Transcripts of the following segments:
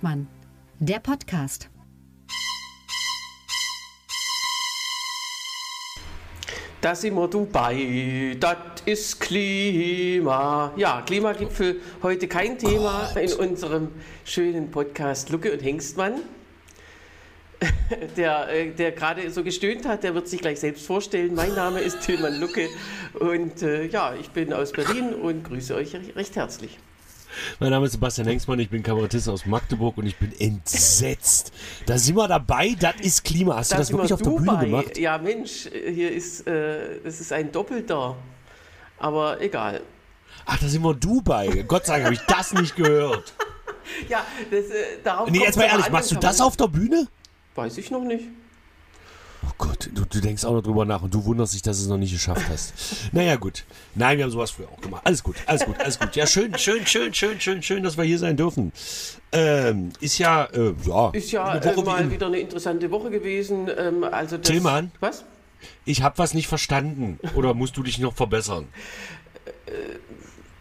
Hengstmann, der Podcast. Da sind wir Dubai, das ist Klima. Ja, Klimagipfel heute kein Thema Gott. in unserem schönen Podcast Lucke und Hengstmann. Der, äh, der gerade so gestöhnt hat, der wird sich gleich selbst vorstellen. Mein Name ist Tilman Lucke und äh, ja, ich bin aus Berlin und grüße euch recht herzlich. Mein Name ist Sebastian Hengstmann, ich bin Kabarettist aus Magdeburg und ich bin entsetzt. Da sind wir dabei, das ist Klima. Hast da du das wirklich auf Dubai. der Bühne gemacht? Ja, Mensch, hier ist, äh, das ist ein Doppelter. Aber egal. Ach, da sind wir Dubai. Gott sei Dank habe ich das nicht gehört. ja, das, äh, darauf Nee, jetzt mal ehrlich, machst du das auf der Bühne? Weiß ich noch nicht. Oh Gott, du, du, denkst auch noch drüber nach und du wunderst dich, dass du es noch nicht geschafft hast. naja, gut. Nein, wir haben sowas früher auch gemacht. Alles gut, alles gut, alles gut. Ja, schön, schön, schön, schön, schön, schön, dass wir hier sein dürfen. Ähm, ist ja, äh, ja. Ist ja äh, mal wieder eine interessante Woche gewesen. Ähm, also das, Tillmann? Was? Ich habe was nicht verstanden. Oder musst du dich noch verbessern?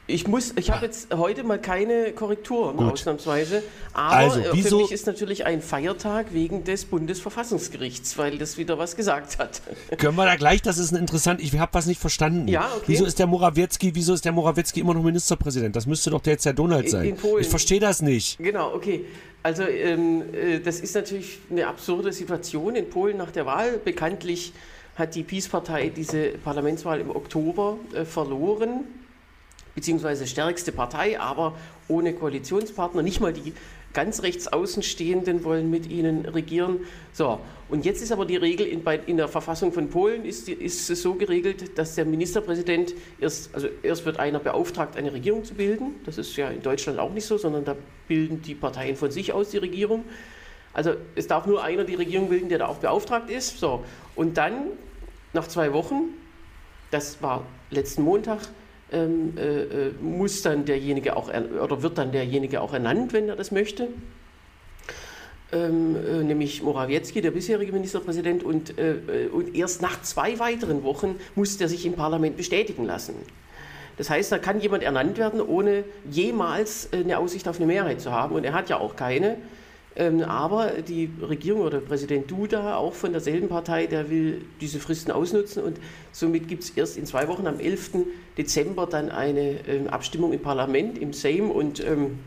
Ich muss, ich habe jetzt heute mal keine Korrekturen Gut. ausnahmsweise, aber also, äh, für mich ist natürlich ein Feiertag wegen des Bundesverfassungsgerichts, weil das wieder was gesagt hat. Können wir da gleich, das ist ein interessant, ich habe was nicht verstanden. Ja, okay. Wieso ist der Morawiecki, wieso ist der Morawiecki immer noch Ministerpräsident? Das müsste doch jetzt der Donald sein. In, in Polen. Ich verstehe das nicht. Genau, okay. Also ähm, äh, das ist natürlich eine absurde Situation in Polen nach der Wahl. Bekanntlich hat die Peace-Partei diese Parlamentswahl im Oktober äh, verloren beziehungsweise stärkste Partei, aber ohne Koalitionspartner. Nicht mal die ganz rechts Außenstehenden wollen mit ihnen regieren. So, und jetzt ist aber die Regel in, bei, in der Verfassung von Polen ist, ist, es so geregelt, dass der Ministerpräsident erst, also erst wird einer beauftragt, eine Regierung zu bilden. Das ist ja in Deutschland auch nicht so, sondern da bilden die Parteien von sich aus die Regierung. Also es darf nur einer die Regierung bilden, der da auch beauftragt ist. So, und dann nach zwei Wochen, das war letzten Montag, ähm, äh, äh, muss dann derjenige auch oder wird dann derjenige auch ernannt, wenn er das möchte. Ähm, äh, nämlich Morawiecki, der bisherige Ministerpräsident, und, äh, äh, und erst nach zwei weiteren Wochen muss der sich im Parlament bestätigen lassen. Das heißt, da kann jemand ernannt werden, ohne jemals äh, eine Aussicht auf eine Mehrheit zu haben. Und er hat ja auch keine. Ähm, aber die Regierung oder Präsident Duda, auch von derselben Partei, der will diese Fristen ausnutzen und somit gibt es erst in zwei Wochen, am 11. Dezember, dann eine ähm, Abstimmung im Parlament, im Sejm und ähm,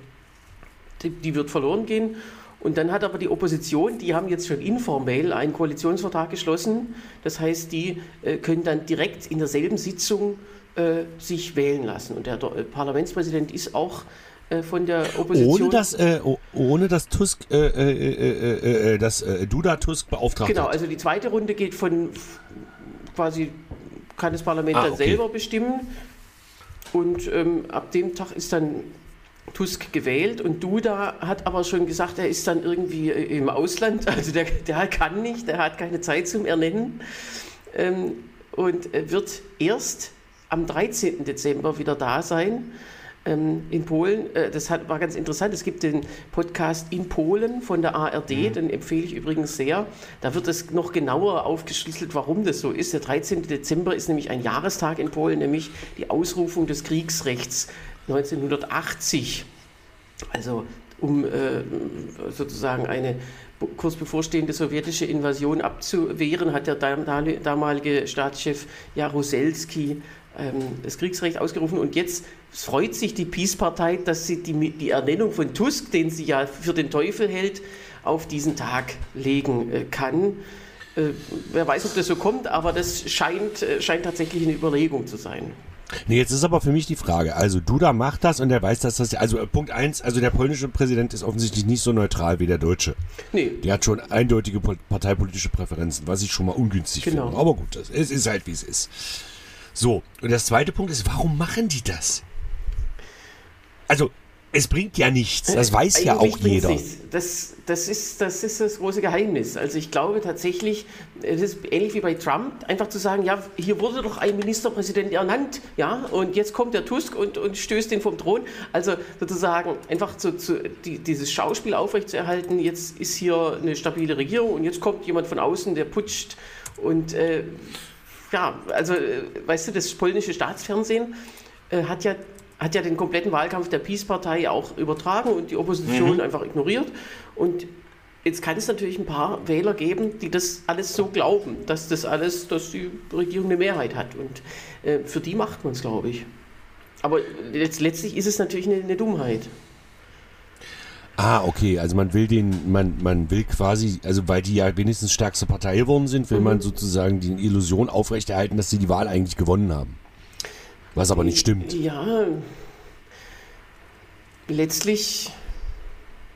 die, wird verloren gehen. Und dann hat aber die Opposition, die haben jetzt schon informell einen Koalitionsvertrag geschlossen. Das heißt, die äh, können dann direkt in derselben Sitzung äh, sich wählen lassen. Und der, Parlamentspräsident ist auch von der Opposition. Ohne dass, äh, ohne dass Tusk, äh, äh, äh dass Duda Tusk beauftragt Genau, hat. also die zweite Runde geht von quasi, kann das Parlament ah, dann okay. selber bestimmen. Und ähm, ab dem Tag ist dann Tusk gewählt und Duda hat aber schon gesagt, er ist dann irgendwie im Ausland, also der, der kann nicht, der hat keine Zeit zum Ernennen ähm, und wird erst am 13. Dezember wieder da sein in Polen. Äh, das hat, war ganz interessant. Es gibt den Podcast in Polen von der ARD, mhm. den empfehle ich übrigens sehr. Da wird es noch genauer aufgeschlüsselt, warum das so ist. Der 13. Dezember ist nämlich ein Jahrestag in Polen, nämlich die Ausrufung des Kriegsrechts 1980. Also um äh, sozusagen eine kurz bevorstehende sowjetische Invasion abzuwehren, hat der damalige Staatschef Jaruzelski ähm, das Kriegsrecht ausgerufen und jetzt freut sich die Peace-Partei, dass sie die, die, Ernennung von Tusk, den sie ja für den Teufel hält, auf diesen Tag legen äh, kann. Äh, wer weiß, ob das so kommt, aber das scheint, äh, scheint tatsächlich eine Überlegung zu sein. Nee, jetzt ist aber für mich die Frage, also Duda macht das und er weiß, dass das, also Punkt eins, also der polnische Präsident ist offensichtlich nicht so neutral wie der deutsche. Nee. Der hat schon eindeutige parteipolitische Präferenzen, was ich schon mal ungünstig genau. finde. Aber gut, es ist halt wie es ist. So, und das zweite Punkt ist, warum machen die das? Also, es bringt ja nichts, das weiß Eigentlich ja auch jeder. Das, das, ist, das ist das große Geheimnis. Also ich glaube tatsächlich, es ist ähnlich wie bei Trump, einfach zu sagen, ja, hier wurde doch ein Ministerpräsident ernannt, ja, und jetzt kommt der Tusk und, und stößt ihn vom Thron. Also sozusagen einfach zu, zu, die, dieses Schauspiel aufrechtzuerhalten, jetzt ist hier eine stabile Regierung und jetzt kommt jemand von außen, der putscht und äh, ja, also, äh, weißt du, das polnische Staatsfernsehen äh, hat ja hat ja den kompletten Wahlkampf der Peace-Partei auch übertragen und die Opposition mhm. einfach ignoriert. Und jetzt kann es natürlich ein paar Wähler geben, die das alles so glauben, dass das alles, dass die Regierung eine Mehrheit hat. Und äh, für die macht man es, glaube ich. Aber letztlich ist es natürlich eine, eine Dummheit. Ah, okay. Also man will den, man, man will quasi, also weil die ja wenigstens stärkste Partei geworden sind, will mhm. man sozusagen die Illusion aufrechterhalten, dass sie die Wahl eigentlich gewonnen haben. Was aber nicht stimmt. Ja, letztlich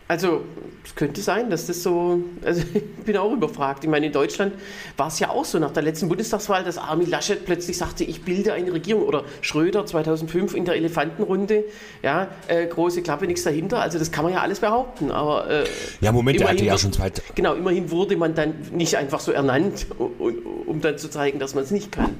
also es könnte sein, dass das so, also ich bin auch überfragt. Ich meine, in Deutschland war es ja auch so nach der letzten Bundestagswahl, dass Armin Laschet plötzlich sagte, ich bilde eine Regierung oder Schröder 2005 in der Elefantenrunde, ja, äh, große Klappe, nichts dahinter. Also das kann man ja alles behaupten, aber... Äh, ja, Moment, er hatte ja schon zwei... Genau, immerhin wurde man dann nicht einfach so ernannt, um, um dann zu zeigen, dass man es nicht kann.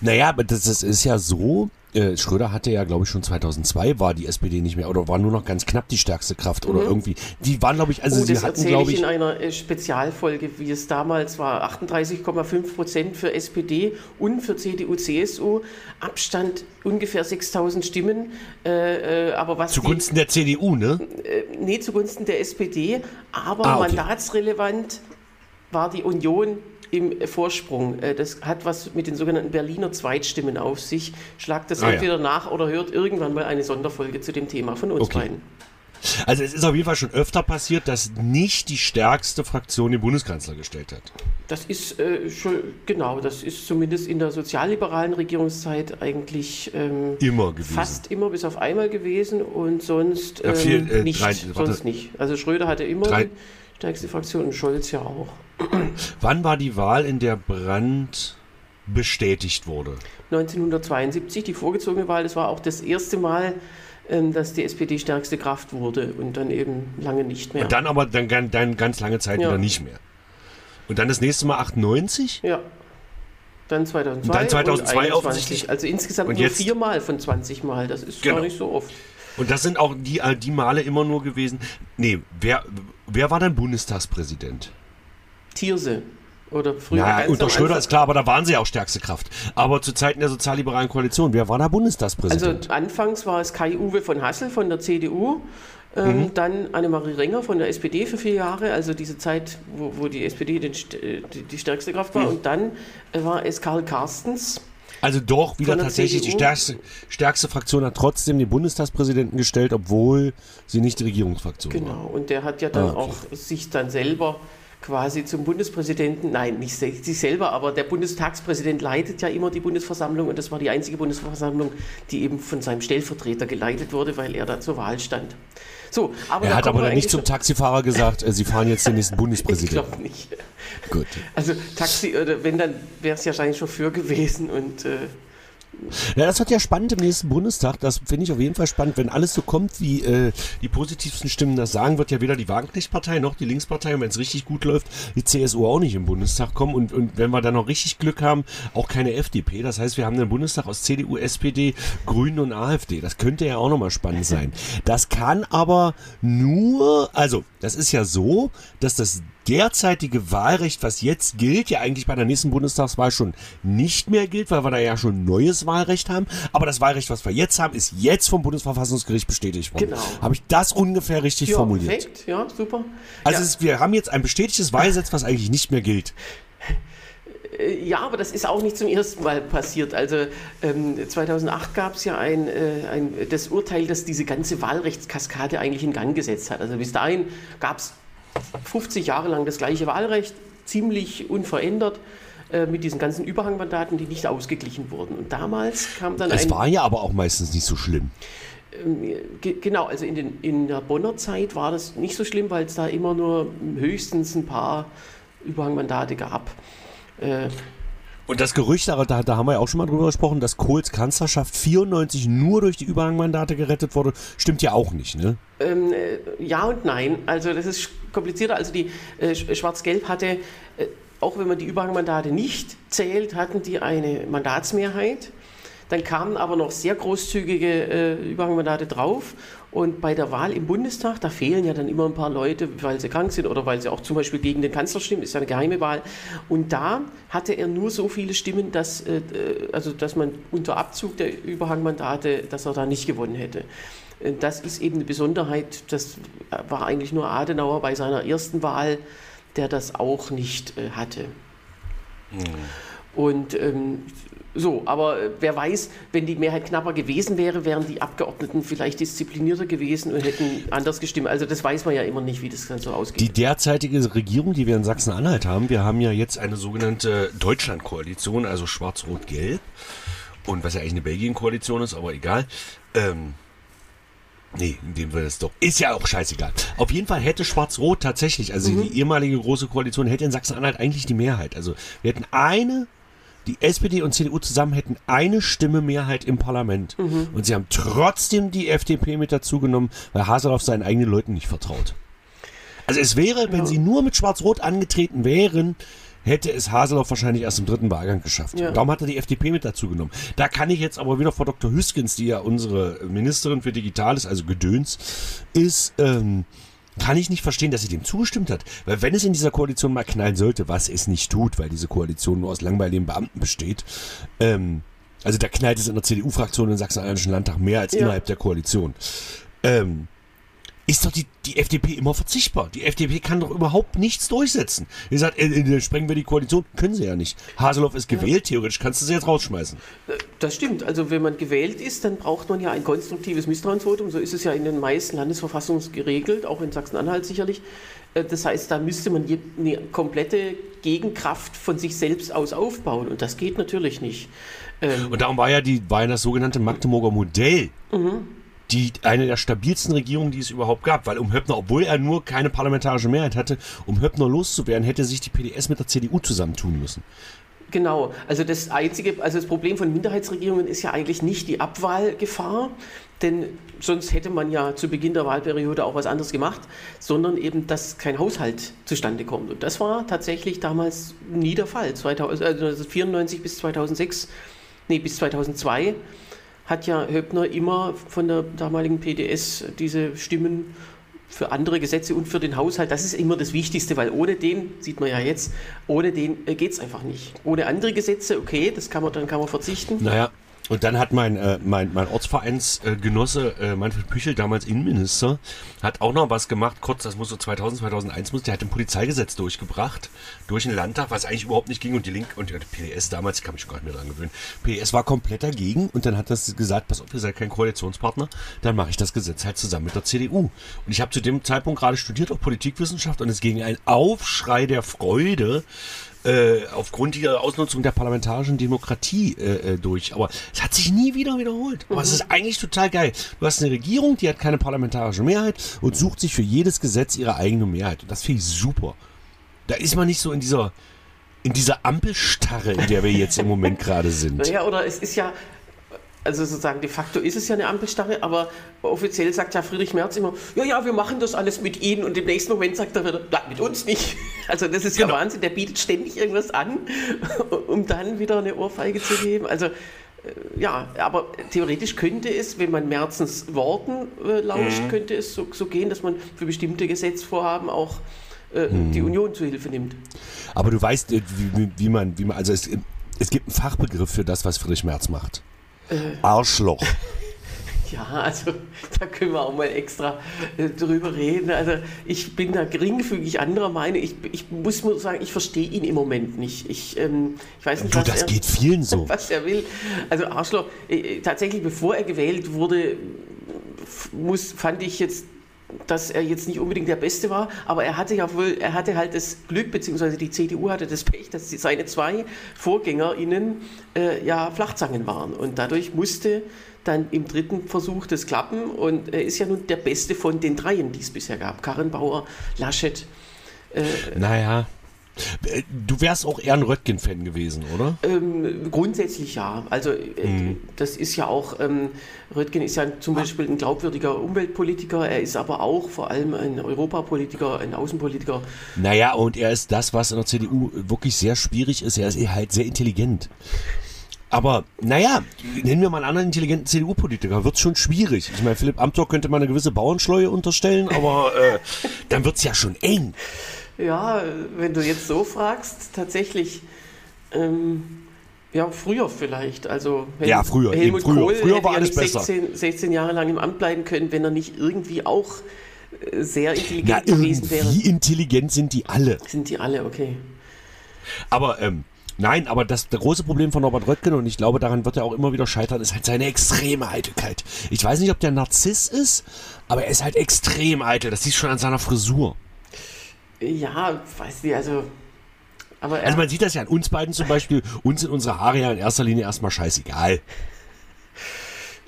Naja, aber das, das ist ja so, äh, Schröder hatte ja, glaube ich, schon 2002 war die SPD nicht mehr oder war nur noch ganz knapp die stärkste Kraft oder mhm. irgendwie. Die waren, glaube ich, also oh, sie hatten, glaube ich, in einer äh, Spezialfolge, wie es damals war, 38,5 Prozent für SPD und für CDU, CSU, Abstand ungefähr 6000 Stimmen. Äh, äh, aber was zugunsten die, der CDU, ne? Äh, nee, zugunsten der SPD, aber ah, okay. mandatsrelevant war die Union im Vorsprung. Äh, das hat was mit den sogenannten Berliner Zweitstimmen auf sich. Schlagt das ah, entweder ja. nach oder hört irgendwann mal eine Sonderfolge zu dem Thema von uns okay. beiden. Also es ist auf jeden Fall schon öfter passiert, dass nicht die stärkste Fraktion den Bundeskanzler gestellt hat. Das ist äh, schon, genau, das ist zumindest in der sozialliberalen Regierungszeit eigentlich ähm, immer gewesen. fast immer bis auf einmal gewesen und sonst ähm, ja, viel, äh, nicht, drei, sonst nicht. Also Schröder hatte immer drei, stärkste Fraktion und Scholz ja auch. Wann war die Wahl, in der Brandt bestätigt wurde? 1972, die vorgezogene Wahl. Das war auch das erste Mal, ähm, dass die SPD stärkste Kraft wurde und dann eben lange nicht mehr. Und dann aber dann, dann ganz lange Zeit ja. wieder nicht mehr. Und dann das nächste Mal 98? Ja. Dann 2002. Und dann 2002 und offensichtlich. Also insgesamt und nur viermal von 20 Mal. Das ist genau. gar nicht so oft. Und das sind auch die, äh, die Male immer nur gewesen. Nee, wer, wer war dann Bundestagspräsident? Thierse. Oder früher. Ja, unter Schröder ist klar, aber da waren sie auch stärkste Kraft. Aber zu Zeiten der sozialliberalen Koalition, wer war da Bundestagspräsident? Also anfangs war es Kai-Uwe von Hassel von der CDU. Ähm, mhm. Dann Annemarie Renger von der SPD für vier Jahre, also diese Zeit, wo, wo die SPD den, die, die, stärkste Kraft war. Mhm. Und dann äh, war es Karl Carstens. Also doch wieder tatsächlich CDU. die stärkste, stärkste Fraktion hat trotzdem den Bundestagspräsidenten gestellt, obwohl sie nicht die Regierungsfraktion genau. war. Genau, und der hat ja dann ah, okay. auch sich dann selber quasi zum Bundespräsidenten, nein, nicht sich selber, aber der Bundestagspräsident leitet ja immer die Bundesversammlung und das war die einzige Bundesversammlung, die eben von seinem Stellvertreter geleitet wurde, weil er da zur Wahl stand. So, aber er hat aber dann nicht zum Taxifahrer gesagt, äh, Sie fahren jetzt den nächsten Bundespräsidenten. Ich glaube nicht. Gut. Also Taxi, wenn, dann wäre es ja wahrscheinlich Chauffeur gewesen und äh, ja, das wird ja spannend im nächsten Bundestag. Das finde ich auf jeden Fall spannend. Wenn alles so kommt, wie äh, die positivsten Stimmen das sagen, wird ja weder die Wagenknecht-Partei noch die Linkspartei, und wenn es richtig gut läuft, die CSU auch nicht im Bundestag kommen. Und, und wenn wir dann noch richtig Glück haben, auch keine FDP. Das heißt, wir haben einen Bundestag aus CDU, SPD, Grünen und AfD. Das könnte ja auch nochmal spannend sein. Das kann aber nur, also, das ist ja so, dass das derzeitige Wahlrecht, was jetzt gilt, ja eigentlich bei der nächsten Bundestagswahl schon nicht mehr gilt, weil wir da ja schon neues Wahlrecht haben. Aber das Wahlrecht, was wir jetzt haben, ist jetzt vom Bundesverfassungsgericht bestätigt worden. Genau. Habe ich das ungefähr richtig ja, formuliert? Perfekt. Ja, super. Also ja. Ist, wir haben jetzt ein bestätigtes Wahlgesetz, was eigentlich nicht mehr gilt. Äh, ja, aber das ist auch nicht zum ersten Mal passiert. Also ähm, 2008 gab es ja ein, äh, ein, das Urteil, das diese ganze Wahlrechtskaskade eigentlich in Gang gesetzt hat. Also bis dahin gab es 50 Jahre lang das gleiche Wahlrecht, ziemlich unverändert äh, mit diesen ganzen Überhangmandaten, die nicht ausgeglichen wurden. Und damals kam dann Es war ja aber auch meistens nicht so schlimm. Ähm, genau, also in, den, in der Bonner Zeit war das nicht so schlimm, weil es da immer nur höchstens ein paar Überhangmandate gab. Und das Gerücht, da, da haben wir ja auch schon mal drüber gesprochen, dass Kohls Kanzlerschaft 94 nur durch die Überhangmandate gerettet wurde, stimmt ja auch nicht, ne? Ähm, äh, ja und nein. Also das ist komplizierter. Also die äh, Schwarz-Gelb hatte, äh, auch wenn man die Überhangmandate nicht zählt, hatten die eine Mandatsmehrheit. Dann kamen aber noch sehr großzügige äh, Überhangmandate drauf. Und bei der Wahl im Bundestag, da fehlen ja dann immer ein paar Leute, weil sie krank sind oder weil sie auch zum Beispiel gegen den Kanzler stimmen, ist ja eine geheime Wahl. Und da hatte er nur so viele Stimmen, dass, äh, also dass man unter Abzug der Überhangmandate, dass er da nicht gewonnen hätte. Äh, das ist eben eine Besonderheit, das war eigentlich nur Adenauer bei seiner ersten Wahl, der das auch nicht äh, hatte. Mhm. Und ähm, so, aber äh, wer weiß, wenn die Mehrheit knapper gewesen wäre, wären die Abgeordneten vielleicht disziplinierter gewesen und hätten anders gestimmt. Also das weiß man ja immer nicht, wie das dann so ausgeht. Die derzeitige Regierung, die wir in Sachsen-Anhalt haben, wir haben ja jetzt eine sogenannte Deutschland-Koalition, also Schwarz-Rot-Gelb. Und was ja eigentlich eine Belgien-Koalition ist, aber egal. Ähm, Nee, in dem Fall ist doch. Ist ja auch scheißegal. Auf jeden Fall hätte Schwarz-Rot tatsächlich, also mhm. die ehemalige große Koalition, hätte in Sachsen-Anhalt eigentlich die Mehrheit. Also wir hätten eine, die SPD und CDU zusammen hätten eine Stimme Mehrheit im Parlament. Mhm. Und sie haben trotzdem die FDP mit dazu genommen, weil Haseloff seinen eigenen Leuten nicht vertraut. Also es wäre, wenn ja. sie nur mit Schwarz-Rot angetreten wären, hätte es Haseloff wahrscheinlich erst im dritten Wahlgang geschafft. Ja. Darum hat er die FDP mit dazu genommen. Da kann ich jetzt aber wieder Frau Dr. Hüskens, die ja unsere Ministerin für Digitales, also Gedöns, ist, ähm, kann ich nicht verstehen, dass sie dem zugestimmt hat. Weil wenn es in dieser Koalition mal knallen sollte, was es nicht tut, weil diese Koalition nur aus langweiligen Beamten besteht, ähm, also da knallt es in der CDU-Fraktion im Sachsen-Anhaltischen Landtag mehr als ja. innerhalb der Koalition. Ähm, ist doch die, die FDP immer verzichtbar. Die FDP kann doch überhaupt nichts durchsetzen. Ihr sagt, äh, äh, sprengen wir die Koalition. Können sie ja nicht. Haseloff ist gewählt, ja. theoretisch kannst du sie jetzt rausschmeißen. Äh, das stimmt. Also wenn man gewählt ist, dann braucht man ja ein konstruktives Misstrauensvotum. So ist es ja in den meisten Landesverfassungen geregelt, auch in Sachsen-Anhalt sicherlich. Äh, das heißt, da müsste man eine komplette Gegenkraft von sich selbst aus aufbauen. Und das geht natürlich nicht. Ähm und darum war ja, die, war ja das sogenannte Magdeburger Modell. Mhm die eine der stabilsten Regierungen, die es überhaupt gab, weil um Höppner, obwohl er nur keine parlamentarische Mehrheit hatte, um Höppner loszuwerden, hätte sich die PDS mit der CDU zusammentun müssen. Genau, also das einzige, also das Problem von Minderheitsregierungen ist ja eigentlich nicht die Abwahlgefahr, denn sonst hätte man ja zu Beginn der Wahlperiode auch was anderes gemacht, sondern eben, dass kein Haushalt zustande kommt. Und das war tatsächlich damals nie der Fall. 2000, also 1994 bis 2006, nee, bis 2002 hat ja Höppner immer von der damaligen PDS diese Stimmen für andere Gesetze und für den Haushalt, das ist immer das Wichtigste, weil ohne den, sieht man ja jetzt, ohne den äh, geht es einfach nicht. Ohne andere Gesetze, okay, das kann man, dann kann man verzichten. Naja, und dann hat mein, äh, mein, mein Ortsvereinsgenosse äh, Manfred Püchel, damals Innenminister, hat auch noch was gemacht, kurz, das muss so 2000, 2001 muss, der hat ein Polizeigesetz durchgebracht, durch den Landtag, was eigentlich überhaupt nicht ging. Und die Link und die PDS damals, ich kann mich schon gar nicht mehr dran gewöhnen, PDS war komplett dagegen und dann hat das gesagt, pass auf, ihr seid kein Koalitionspartner, dann mache ich das Gesetz halt zusammen mit der CDU. Und ich habe zu dem Zeitpunkt gerade studiert auf Politikwissenschaft und es ging ein Aufschrei der Freude, äh, aufgrund dieser Ausnutzung der parlamentarischen Demokratie äh, äh, durch. Aber es hat sich nie wieder wiederholt. Aber mhm. es ist eigentlich total geil. Du hast eine Regierung, die hat keine parlamentarische Mehrheit und sucht sich für jedes Gesetz ihre eigene Mehrheit. Und das finde ich super. Da ist man nicht so in dieser in dieser Ampelstarre, in der wir jetzt im Moment gerade sind. Naja, oder es ist ja, also sozusagen de facto ist es ja eine Ampelstarre, aber offiziell sagt ja Friedrich Merz immer, ja, ja, wir machen das alles mit Ihnen und im nächsten Moment sagt er wieder, na, mit uns nicht. Also das ist genau. ja Wahnsinn, der bietet ständig irgendwas an, um dann wieder eine Ohrfeige zu geben. Also äh, ja, aber theoretisch könnte es, wenn man Merzens Worten äh, lauscht, mhm. könnte es so, so, gehen, dass man für bestimmte Gesetzvorhaben auch äh, mhm. die Union zu Hilfe nimmt. Aber du weißt, äh, wie, wie, man, wie man, also es, es gibt einen Fachbegriff für das, was Friedrich Merz macht. Äh. Arschloch. Ja, also da können wir auch mal extra äh, drüber reden. Also ich bin da geringfügig anderer Meinung. Ich, ich muss nur sagen, ich verstehe ihn im Moment nicht. Ich, ähm, ich weiß nicht, du, was das er, geht vielen so. Was er will. Also Arschloch, äh, tatsächlich bevor er gewählt wurde, muss, fand ich jetzt dass er jetzt nicht unbedingt der Beste war, aber er hatte ja wohl, er hatte halt das Glück, beziehungsweise die CDU hatte das Pech, dass seine zwei VorgängerInnen äh, ja Flachzangen waren. Und dadurch musste dann im dritten Versuch das klappen. Und er ist ja nun der Beste von den dreien, die es bisher gab. Karrenbauer, Laschet. Äh, naja, Du wärst auch eher ein Röttgen-Fan gewesen, oder? Ähm, grundsätzlich ja. Also äh, mhm. das ist ja auch, ähm, Röttgen ist ja zum Beispiel ein glaubwürdiger Umweltpolitiker, er ist aber auch vor allem ein Europapolitiker, ein Außenpolitiker. Naja, und er ist das, was in der CDU wirklich sehr schwierig ist, er ist halt sehr intelligent. Aber naja, nennen wir mal einen anderen intelligenten CDU-Politiker, wird schon schwierig. Ich meine, Philipp Amthor könnte mal eine gewisse Bauernschleue unterstellen, aber äh, dann wird es ja schon eng. Ja, wenn du jetzt so fragst, tatsächlich. Ähm, ja, früher vielleicht. Also Hel ja, früher. Helmut früher. Kohl früher war alles 16, 16 Jahre lang im Amt bleiben können, wenn er nicht irgendwie auch äh, sehr intelligent Na, gewesen wäre. Wie intelligent sind die alle? Sind die alle, okay. Aber ähm, Nein, aber das, das große Problem von Robert Röttgen, und ich glaube, daran wird er auch immer wieder scheitern, ist halt seine extreme Eitelkeit. Ich weiß nicht, ob der Narziss ist, aber er ist halt extrem eitel. Das siehst du schon an seiner Frisur. Ja, weiß nicht, also. Aber also man sieht das ja an uns beiden zum Beispiel. Uns sind unsere Haare ja in erster Linie erstmal scheißegal.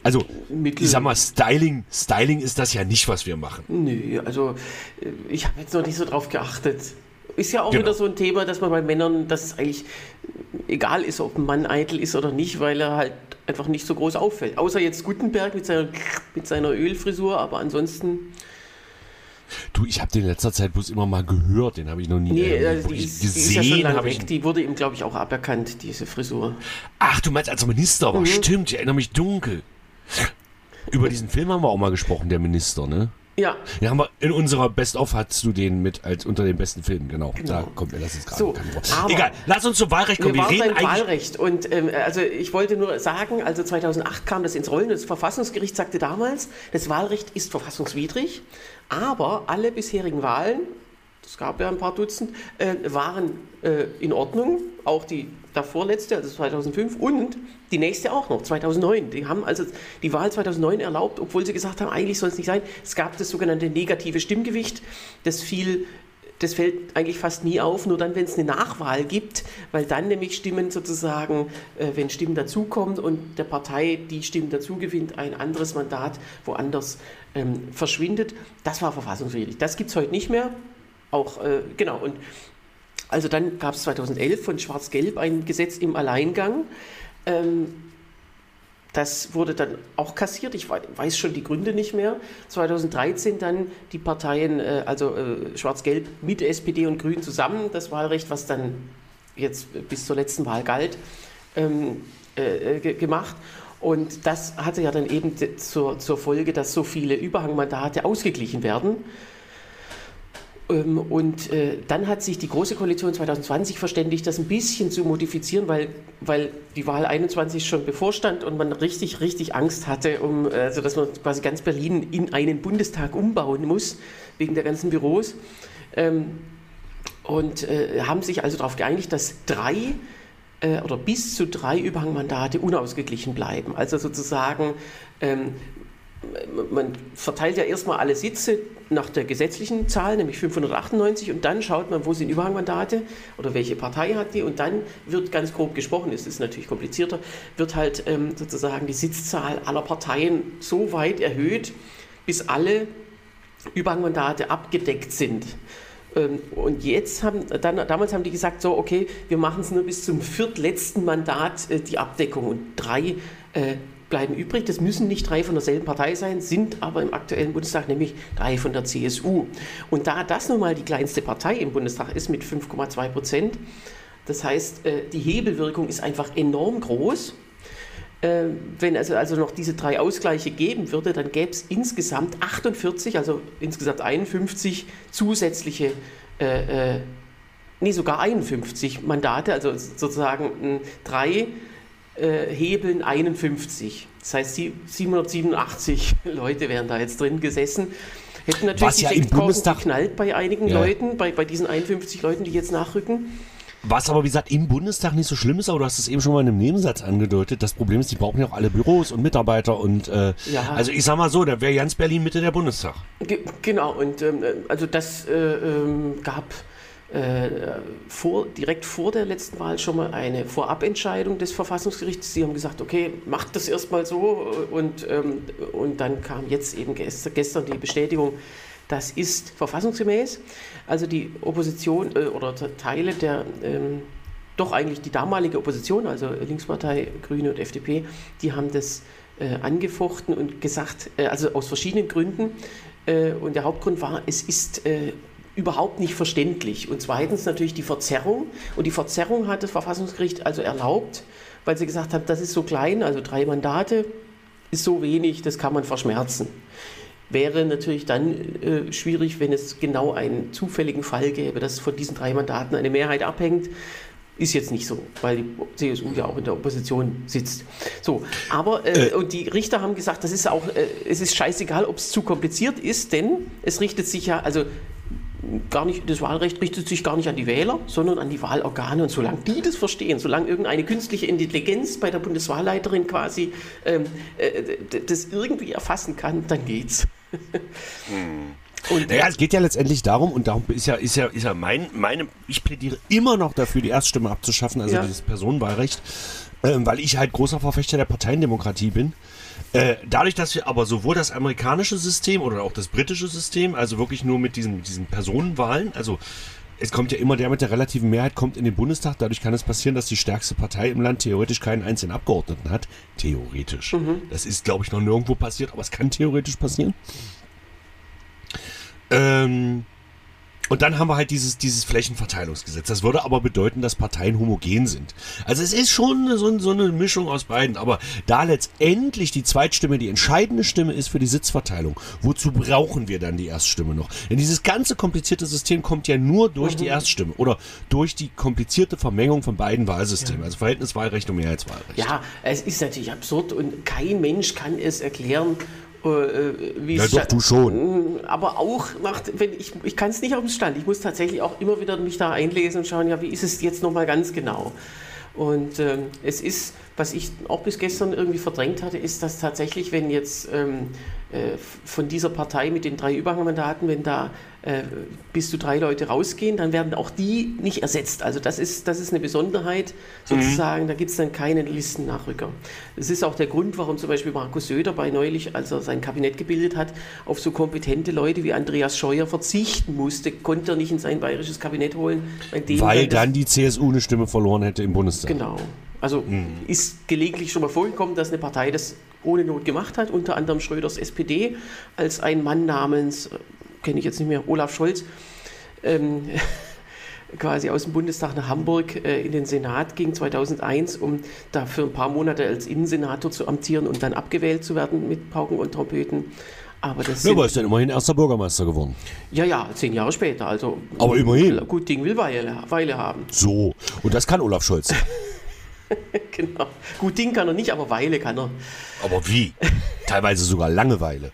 Also, Mittel. ich sag mal, Styling, Styling ist das ja nicht, was wir machen. Nö, also äh, ich habe jetzt noch nicht so drauf geachtet. Ist ja auch genau. wieder so ein Thema, dass man bei Männern, dass es eigentlich egal ist, ob ein Mann eitel ist oder nicht, weil er halt einfach nicht so groß auffällt. Außer jetzt Gutenberg mit seiner, mit seiner Ölfrisur, aber ansonsten. Du, ich habe den in letzter Zeit bloß immer mal gehört, den habe ich noch nie nee, äh, die ist, gesehen. Die, ist ja schon lange weg. die wurde ihm, glaube ich, auch aberkannt, diese Frisur. Ach, du meinst als Minister, mhm. stimmt, ich erinnere mich dunkel. Über diesen Film haben wir auch mal gesprochen, der Minister, ne? Ja. ja haben wir, in unserer Best-of hast du den mit als unter den besten Filmen, genau. genau. Da kommt mir das jetzt gerade so, Egal, lass uns zum Wahlrecht kommen. Wir, wir reden beim Wahlrecht und ähm, also ich wollte nur sagen, also 2008 kam das ins Rollen. Das Verfassungsgericht sagte damals, das Wahlrecht ist verfassungswidrig, aber alle bisherigen Wahlen es gab ja ein paar Dutzend, äh, waren äh, in Ordnung. Auch die davor letzte, also 2005 und die nächste auch noch, 2009. Die haben also die Wahl 2009 erlaubt, obwohl sie gesagt haben, eigentlich soll es nicht sein. Es gab das sogenannte negative Stimmgewicht. Das fiel das fällt eigentlich fast nie auf, nur dann, wenn es eine Nachwahl gibt, weil dann nämlich Stimmen sozusagen, äh, wenn Stimmen dazukommen und der Partei die Stimmen dazu gewinnt, ein anderes Mandat woanders ähm, verschwindet. Das war verfassungswidrig. Das gibt es heute nicht mehr. Auch, äh, genau, und also dann gab es 2011 von Schwarz-Gelb ein Gesetz im Alleingang. Ähm, das wurde dann auch kassiert. Ich weiß schon die Gründe nicht mehr. 2013 dann die Parteien, äh, also äh, Schwarz-Gelb mit SPD und Grünen zusammen, das Wahlrecht, was dann jetzt bis zur letzten Wahl galt, ähm, äh, gemacht. Und das hatte ja dann eben zur Folge, dass so viele Überhangmandate ausgeglichen werden. Ähm, und äh, dann hat sich die Große Koalition 2020 verständigt, das ein bisschen zu modifizieren, weil, weil die Wahl 21 schon bevorstand und man richtig, richtig Angst hatte, um, also dass man quasi ganz Berlin in einen Bundestag umbauen muss, wegen der ganzen Büros. Ähm, und äh, haben sich also darauf geeinigt, dass drei äh, oder bis zu drei Überhangmandate unausgeglichen bleiben. Also sozusagen ähm, man verteilt ja erstmal alle Sitze nach der gesetzlichen Zahl, nämlich 598, und dann schaut man, wo sind Überhangmandate oder welche Partei hat die, und dann wird ganz grob gesprochen, es ist natürlich komplizierter, wird halt ähm, sozusagen die Sitzzahl aller Parteien so weit erhöht, bis alle Überhangmandate abgedeckt sind. Ähm, und jetzt haben, dann, damals haben die gesagt, so, okay, wir machen es nur bis zum viertletzten Mandat äh, die Abdeckung und drei äh, bleiben übrig. Das müssen nicht drei von derselben Partei sein, sind aber im aktuellen Bundestag nämlich drei von der CSU. Und da das nun mal die kleinste Partei im Bundestag ist mit 5,2 Prozent, das heißt, äh, die Hebelwirkung ist einfach enorm groß. Äh, wenn es also, noch diese drei Ausgleiche geben würde, dann gäbe es insgesamt 48, also insgesamt 51 zusätzliche äh, äh, nee, sogar 51 Mandate, also sozusagen drei äh, Hebeln 51. Das heißt, 787 Leute wären da jetzt drin gesessen. Hätten natürlich Was die ja 6000 geknallt bei einigen ja. Leuten, bei, bei diesen 51 Leuten, die jetzt nachrücken. Was aber, wie gesagt, im Bundestag nicht so schlimm ist, aber du hast es eben schon mal in einem Nebensatz angedeutet. Das Problem ist, die brauchen ja auch alle Büros und Mitarbeiter und äh, ja. also ich sag mal so, da wäre ganz Berlin Mitte der Bundestag. Ge genau, und ähm, also das äh, ähm, gab äh, vor, direkt vor der letzten Wahl schon mal eine Vorabentscheidung des Verfassungsgerichts. Sie haben gesagt, okay, macht das erstmal so und, ähm, und dann kam jetzt eben gestern, gestern die Bestätigung, das ist verfassungsgemäß. Also die Opposition äh, oder Teile der, ähm, doch eigentlich die damalige Opposition, also Linkspartei, Grüne und FDP, die haben das äh, angefochten und gesagt, äh, also aus verschiedenen Gründen. Äh, und der Hauptgrund war, es ist äh, überhaupt nicht verständlich. Und zweitens natürlich die Verzerrung. Und die Verzerrung hat das Verfassungsgericht also erlaubt, weil sie gesagt haben, das ist so klein, also drei Mandate ist so wenig, das kann man verschmerzen. Wäre natürlich dann äh, schwierig, wenn es genau einen zufälligen Fall gäbe, dass von diesen drei Mandaten eine Mehrheit abhängt. Ist jetzt nicht so, weil die CSU ja auch in der Opposition sitzt. So, aber äh, äh. und die Richter haben gesagt, das ist auch, äh, es ist scheißegal, ob es zu kompliziert ist, denn es richtet sich ja, also gar nicht, das Wahlrecht richtet sich gar nicht an die Wähler, sondern an die Wahlorgane. Und solange die das verstehen, solange irgendeine künstliche Intelligenz bei der Bundeswahlleiterin quasi ähm, äh, das irgendwie erfassen kann, dann geht's. hm. Und naja, es geht ja letztendlich darum, und darum ist ja, ist ja, ist ja mein, meine, ich plädiere immer noch dafür, die Erststimme abzuschaffen, also ja. dieses Personenwahlrecht, äh, weil ich halt großer Verfechter der Parteiendemokratie bin. Äh, dadurch, dass wir aber sowohl das amerikanische System oder auch das britische System, also wirklich nur mit diesen, diesen Personenwahlen, also es kommt ja immer der mit der relativen Mehrheit kommt in den Bundestag. Dadurch kann es passieren, dass die stärkste Partei im Land theoretisch keinen einzelnen Abgeordneten hat. Theoretisch. Mhm. Das ist, glaube ich, noch nirgendwo passiert, aber es kann theoretisch passieren. Ähm, und dann haben wir halt dieses, dieses Flächenverteilungsgesetz. Das würde aber bedeuten, dass Parteien homogen sind. Also es ist schon so, so, eine Mischung aus beiden. Aber da letztendlich die Zweitstimme die entscheidende Stimme ist für die Sitzverteilung, wozu brauchen wir dann die Erststimme noch? Denn dieses ganze komplizierte System kommt ja nur durch mhm. die Erststimme oder durch die komplizierte Vermengung von beiden Wahlsystemen. Ja. Also Verhältniswahlrecht und Mehrheitswahlrecht. Ja, es ist natürlich absurd und kein Mensch kann es erklären, äh, äh, ja, doch, du schon. Mm, aber auch, nach, wenn ich, ich kann es nicht auf dem Stand. Ich muss tatsächlich auch immer wieder mich da einlesen und schauen, ja, wie ist es jetzt nochmal ganz genau. Und ähm, es ist, was ich auch bis gestern irgendwie verdrängt hatte, ist, dass tatsächlich, wenn jetzt ähm, äh, von dieser Partei mit den drei Überhangmandaten, wenn da äh, bis zu drei Leute rausgehen, dann werden auch die nicht ersetzt. Also das ist, das ist eine Besonderheit sozusagen, mhm. da gibt es dann keinen Listennachrücker. Das ist auch der Grund, warum zum Beispiel Markus Söder bei neulich, als er sein Kabinett gebildet hat, auf so kompetente Leute wie Andreas Scheuer verzichten musste, konnte er nicht in sein bayerisches Kabinett holen. Weil dann die CSU eine Stimme verloren hätte im Bundestag. Genau. Also mhm. ist gelegentlich schon mal vorgekommen, dass eine Partei das ohne Not gemacht hat, unter anderem Schröders SPD, als ein Mann namens kenne ich jetzt nicht mehr, Olaf Scholz, ähm, quasi aus dem Bundestag nach Hamburg äh, in den Senat ging 2001, um da für ein paar Monate als Innensenator zu amtieren und dann abgewählt zu werden mit Pauken und Trompeten. Aber das ja, aber ist dann immerhin erster Bürgermeister geworden. Ja, ja, zehn Jahre später. Also aber immerhin. Gut Ding will Weile, Weile haben. So, und das kann Olaf Scholz. genau. Gut Ding kann er nicht, aber Weile kann er. Aber wie? Teilweise sogar Langeweile.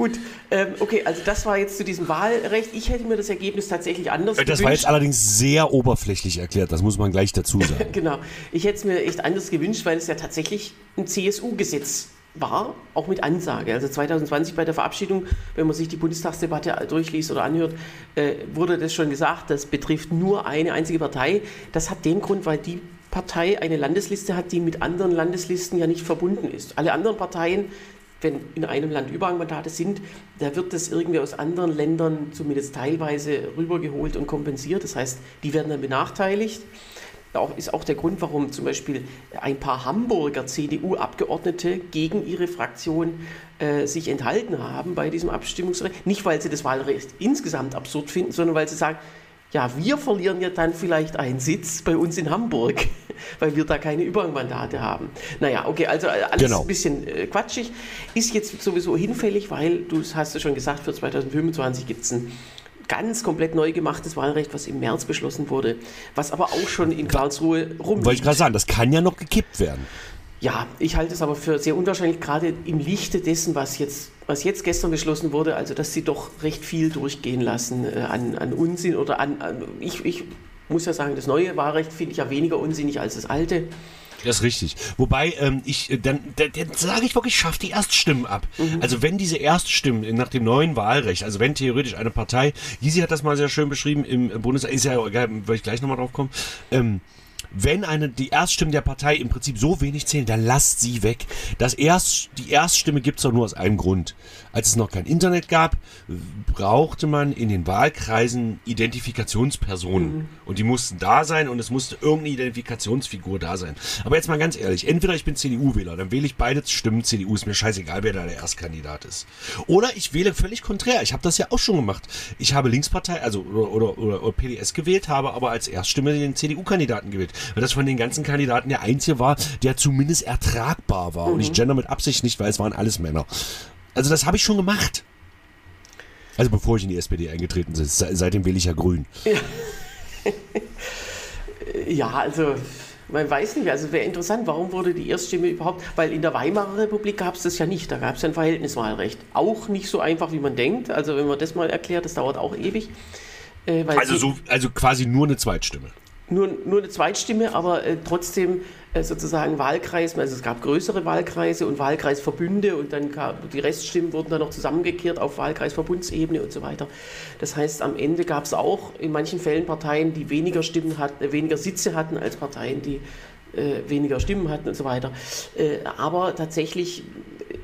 Gut, ähm, okay, also das war jetzt zu diesem Wahlrecht. Ich hätte mir das Ergebnis tatsächlich anders Das gewünscht. war jetzt allerdings sehr oberflächlich erklärt, das muss man gleich dazu sagen. genau, ich hätte es mir echt anders gewünscht, weil es ja tatsächlich ein CSU-Gesetz war, auch mit Ansage. Also 2020 bei der Verabschiedung, wenn man sich die Bundestagsdebatte durchliest oder anhört, äh, wurde das schon gesagt, das betrifft nur eine einzige Partei. Das hat den Grund, weil die Partei eine Landesliste hat, die mit anderen Landeslisten ja nicht verbunden ist. Alle anderen Parteien wenn in einem Land Überhangmandate sind, da wird das irgendwie aus anderen Ländern zumindest teilweise rübergeholt und kompensiert. Das heißt, die werden dann benachteiligt. Auch, ist auch der Grund, warum zum Beispiel ein paar Hamburger CDU-Abgeordnete gegen ihre Fraktion äh, sich enthalten haben bei diesem Abstimmungsrecht. Nicht, weil sie das Wahlrecht insgesamt absurd finden, sondern weil sie sagen, ja, wir verlieren ja dann vielleicht einen Sitz bei uns in Hamburg, weil wir da keine Übermandate haben. Naja, okay, also äh, alles genau. ein bisschen äh, quatschig. Ist jetzt sowieso hinfällig, weil, du hast ja schon gesagt, für 2025 gibt es ein ganz komplett neu gemachtes Wahlrecht, was im März beschlossen wurde, was aber auch schon in Karlsruhe rumliegt. Wollte ich gerade sagen, das kann ja noch gekippt werden. Ja, ich halte es aber für sehr unwahrscheinlich, gerade im Lichte dessen, was jetzt, was jetzt gestern beschlossen wurde, also dass sie doch recht viel durchgehen lassen äh, an, an Unsinn oder an, an ich, ich muss ja sagen, das neue Wahlrecht finde ich ja weniger unsinnig als das alte. Das ist richtig. Wobei, ähm, ich, äh, dann, dann, dann sage ich wirklich, schafft die Erststimmen ab. Mhm. Also wenn diese Erststimmen nach dem neuen Wahlrecht, also wenn theoretisch eine Partei, Gysi hat das mal sehr schön beschrieben im Bundestag, ist ja, weil ich gleich nochmal drauf komme, ähm, wenn eine, die Erststimmen der Partei im Prinzip so wenig zählen, dann lasst sie weg. Das Erst, die Erststimme gibt's doch nur aus einem Grund. Als es noch kein Internet gab, brauchte man in den Wahlkreisen Identifikationspersonen. Mhm. Und die mussten da sein und es musste irgendeine Identifikationsfigur da sein. Aber jetzt mal ganz ehrlich, entweder ich bin CDU-Wähler, dann wähle ich beide Stimmen CDU, ist mir scheißegal, wer da der Erstkandidat ist. Oder ich wähle völlig konträr. Ich habe das ja auch schon gemacht. Ich habe Linkspartei, also oder, oder, oder, oder PDS gewählt, habe aber als Erststimme den CDU-Kandidaten gewählt. Weil das von den ganzen Kandidaten der einzige war, der zumindest ertragbar war. Mhm. Und ich gender mit Absicht nicht, weil es waren alles Männer. Also das habe ich schon gemacht. Also bevor ich in die SPD eingetreten bin. Seitdem wähle ich ja grün. Ja, ja also man weiß nicht, also wäre interessant, warum wurde die Erststimme überhaupt, weil in der Weimarer Republik gab es das ja nicht, da gab es ja ein Verhältniswahlrecht. Auch nicht so einfach, wie man denkt, also wenn man das mal erklärt, das dauert auch ewig. Äh, also, so, also quasi nur eine Zweitstimme nur, nur eine Zweitstimme, aber äh, trotzdem äh, sozusagen Wahlkreis. Also es gab größere Wahlkreise und Wahlkreisverbünde und dann gab, die Reststimmen wurden dann noch zusammengekehrt auf Wahlkreisverbundsebene und so weiter. Das heißt, am Ende gab es auch in manchen Fällen Parteien, die weniger Stimmen hatten, äh, weniger Sitze hatten als Parteien, die äh, weniger Stimmen hatten und so weiter. Äh, aber tatsächlich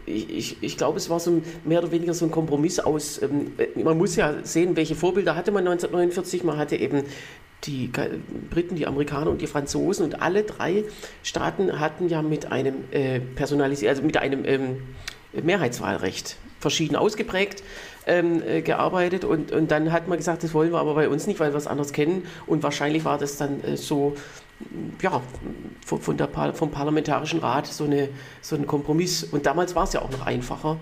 ich, ich, ich glaube, es war so ein, mehr oder weniger so ein Kompromiss aus. Ähm, man muss ja sehen, welche Vorbilder hatte man 1949. Man hatte eben die Briten, die Amerikaner und die Franzosen und alle drei Staaten hatten ja mit einem äh, personalisiert, also mit einem ähm, Mehrheitswahlrecht verschieden ausgeprägt ähm, äh, gearbeitet und, und dann hat man gesagt, das wollen wir aber bei uns nicht, weil wir es anders kennen. Und wahrscheinlich war das dann äh, so ja, von der, vom Parlamentarischen Rat so, eine, so ein Kompromiss. Und damals war es ja auch noch einfacher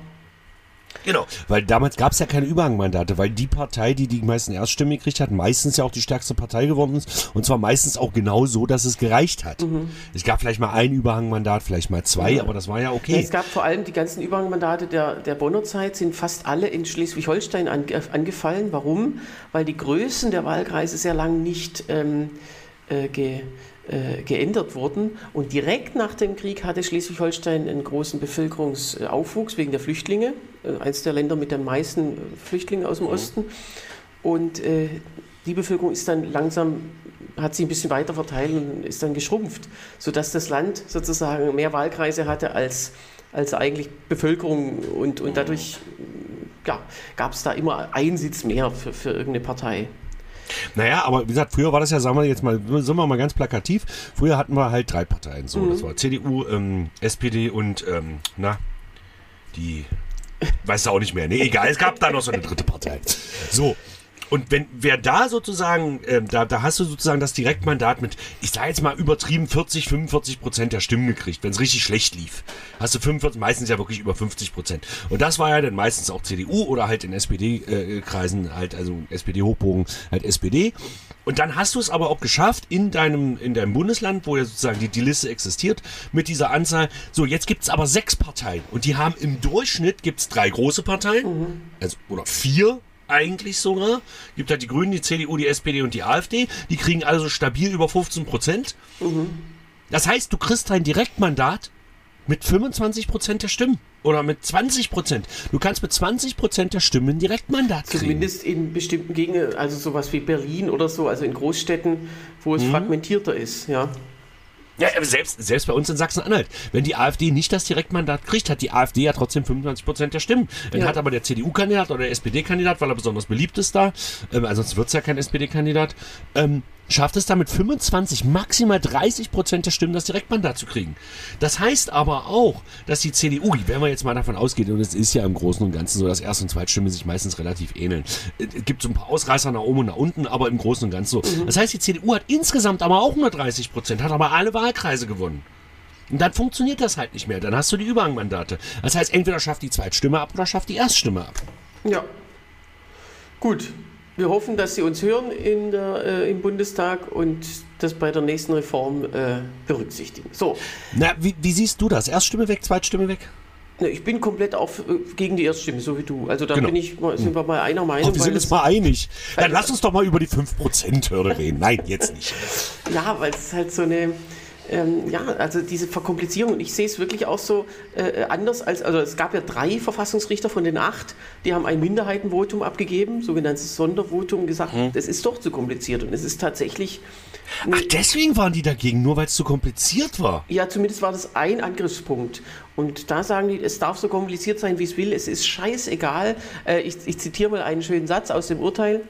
Genau, weil damals gab es ja keine Überhangmandate, weil die Partei, die die meisten Erststimmen gekriegt hat, meistens ja auch die stärkste Partei geworden ist und zwar meistens auch genau so, dass es gereicht hat. Mhm. Es gab vielleicht mal ein Überhangmandat, vielleicht mal zwei, mhm. aber das war ja okay. Ja, es gab vor allem die ganzen Überhangmandate der, der Bonner Zeit, sind fast alle in Schleswig-Holstein an, angefallen. Warum? Weil die Größen der Wahlkreise sehr lang nicht ähm, äh, ge, äh, geändert wurden. Und direkt nach dem Krieg hatte Schleswig-Holstein einen großen Bevölkerungsaufwuchs wegen der Flüchtlinge. Äh, eines der Länder mit den meisten Flüchtlingen aus dem mhm. Osten. Und äh, die Bevölkerung ist dann langsam, hat sich ein bisschen weiter verteilt und ist dann geschrumpft, sodass das Land sozusagen mehr Wahlkreise hatte als, als eigentlich Bevölkerung. Und, und dadurch ja, gab es da immer einen Sitz mehr für, für irgendeine Partei. Naja, aber wie gesagt, früher war das ja, sagen wir jetzt mal, sind wir mal ganz plakativ, früher hatten wir halt drei Parteien. So, mhm. das war CDU, ähm, SPD und, ähm, na, die, weißt du auch nicht mehr. Nee, egal, es gab da noch so eine dritte Partei. So, und wenn wer da sozusagen, äh, da, da hast du sozusagen das Direktmandat mit, ich sage jetzt mal übertrieben 40, 45 Prozent der Stimmen gekriegt, wenn es richtig schlecht lief. Hast du 45, meistens ja wirklich über 50 Prozent. Und das war ja dann meistens auch CDU oder halt in SPD-Kreisen äh, halt, also SPD-Hochbogen halt SPD. Und dann hast du es aber auch geschafft in deinem, in deinem Bundesland, wo ja sozusagen die, die Liste existiert, mit dieser Anzahl. So, jetzt gibt es aber sechs Parteien und die haben im Durchschnitt gibt's drei große Parteien, mhm. also, oder vier eigentlich sogar. Gibt halt die Grünen, die CDU, die SPD und die AfD. Die kriegen also stabil über 15 Prozent. Mhm. Das heißt, du kriegst dein Direktmandat mit 25 Prozent der Stimmen. Oder mit 20 Prozent. Du kannst mit 20 Prozent der Stimmen Direktmandat kriegen. Zumindest in bestimmten Gegenden, also sowas wie Berlin oder so, also in Großstädten, wo es mhm. fragmentierter ist, ja. Ja, selbst, selbst bei uns in Sachsen-Anhalt. Wenn die AfD nicht das Direktmandat kriegt, hat die AfD ja trotzdem 25 Prozent der Stimmen. Dann ja. hat aber der CDU-Kandidat oder der SPD-Kandidat, weil er besonders beliebt ist da, ähm, sonst wird es ja kein SPD-Kandidat, ähm, schafft es damit 25, maximal 30 Prozent der Stimmen das Direktmandat zu kriegen. Das heißt aber auch, dass die CDU, wenn wir jetzt mal davon ausgehen, und es ist ja im Großen und Ganzen so, dass Erst- und Zweitstimmen sich meistens relativ ähneln. Es gibt so ein paar Ausreißer nach oben und nach unten, aber im Großen und Ganzen so. Mhm. Das heißt, die CDU hat insgesamt aber auch nur 30 Prozent, hat aber alle Wahlkreise gewonnen. Und dann funktioniert das halt nicht mehr. Dann hast du die Überhangmandate. Das heißt, entweder schafft die Zweitstimme ab oder schafft die Erststimme ab. Ja. Gut, wir hoffen, dass Sie uns hören der, äh, im Bundestag und das bei der nächsten Reform äh, berücksichtigen. So. Na, wie, wie, siehst du das? Erststimme weg, Zweitstimme weg? Na, ich bin komplett auch äh, gegen die Erststimme, so wie du. Also da genau. bin ich, sind wir mal einer Meinung. Oh, wir sind uns mal einig. Dann lass uns doch mal über die 5%-Hürde reden. Nein, jetzt nicht. ja, weil es halt so eine ähm, ja, also diese Verkomplizierung, und ich sehe es wirklich auch so äh, anders als, also es gab ja drei Verfassungsrichter von den acht, die haben ein Minderheitenvotum abgegeben, sogenanntes Sondervotum, gesagt, hm. das ist doch zu kompliziert und es ist tatsächlich. Ach, deswegen waren die dagegen, nur weil es zu kompliziert war. Ja, zumindest war das ein Angriffspunkt. Und da sagen die, es darf so kompliziert sein, wie es will, es ist scheißegal. Äh, ich, ich zitiere mal einen schönen Satz aus dem Urteil.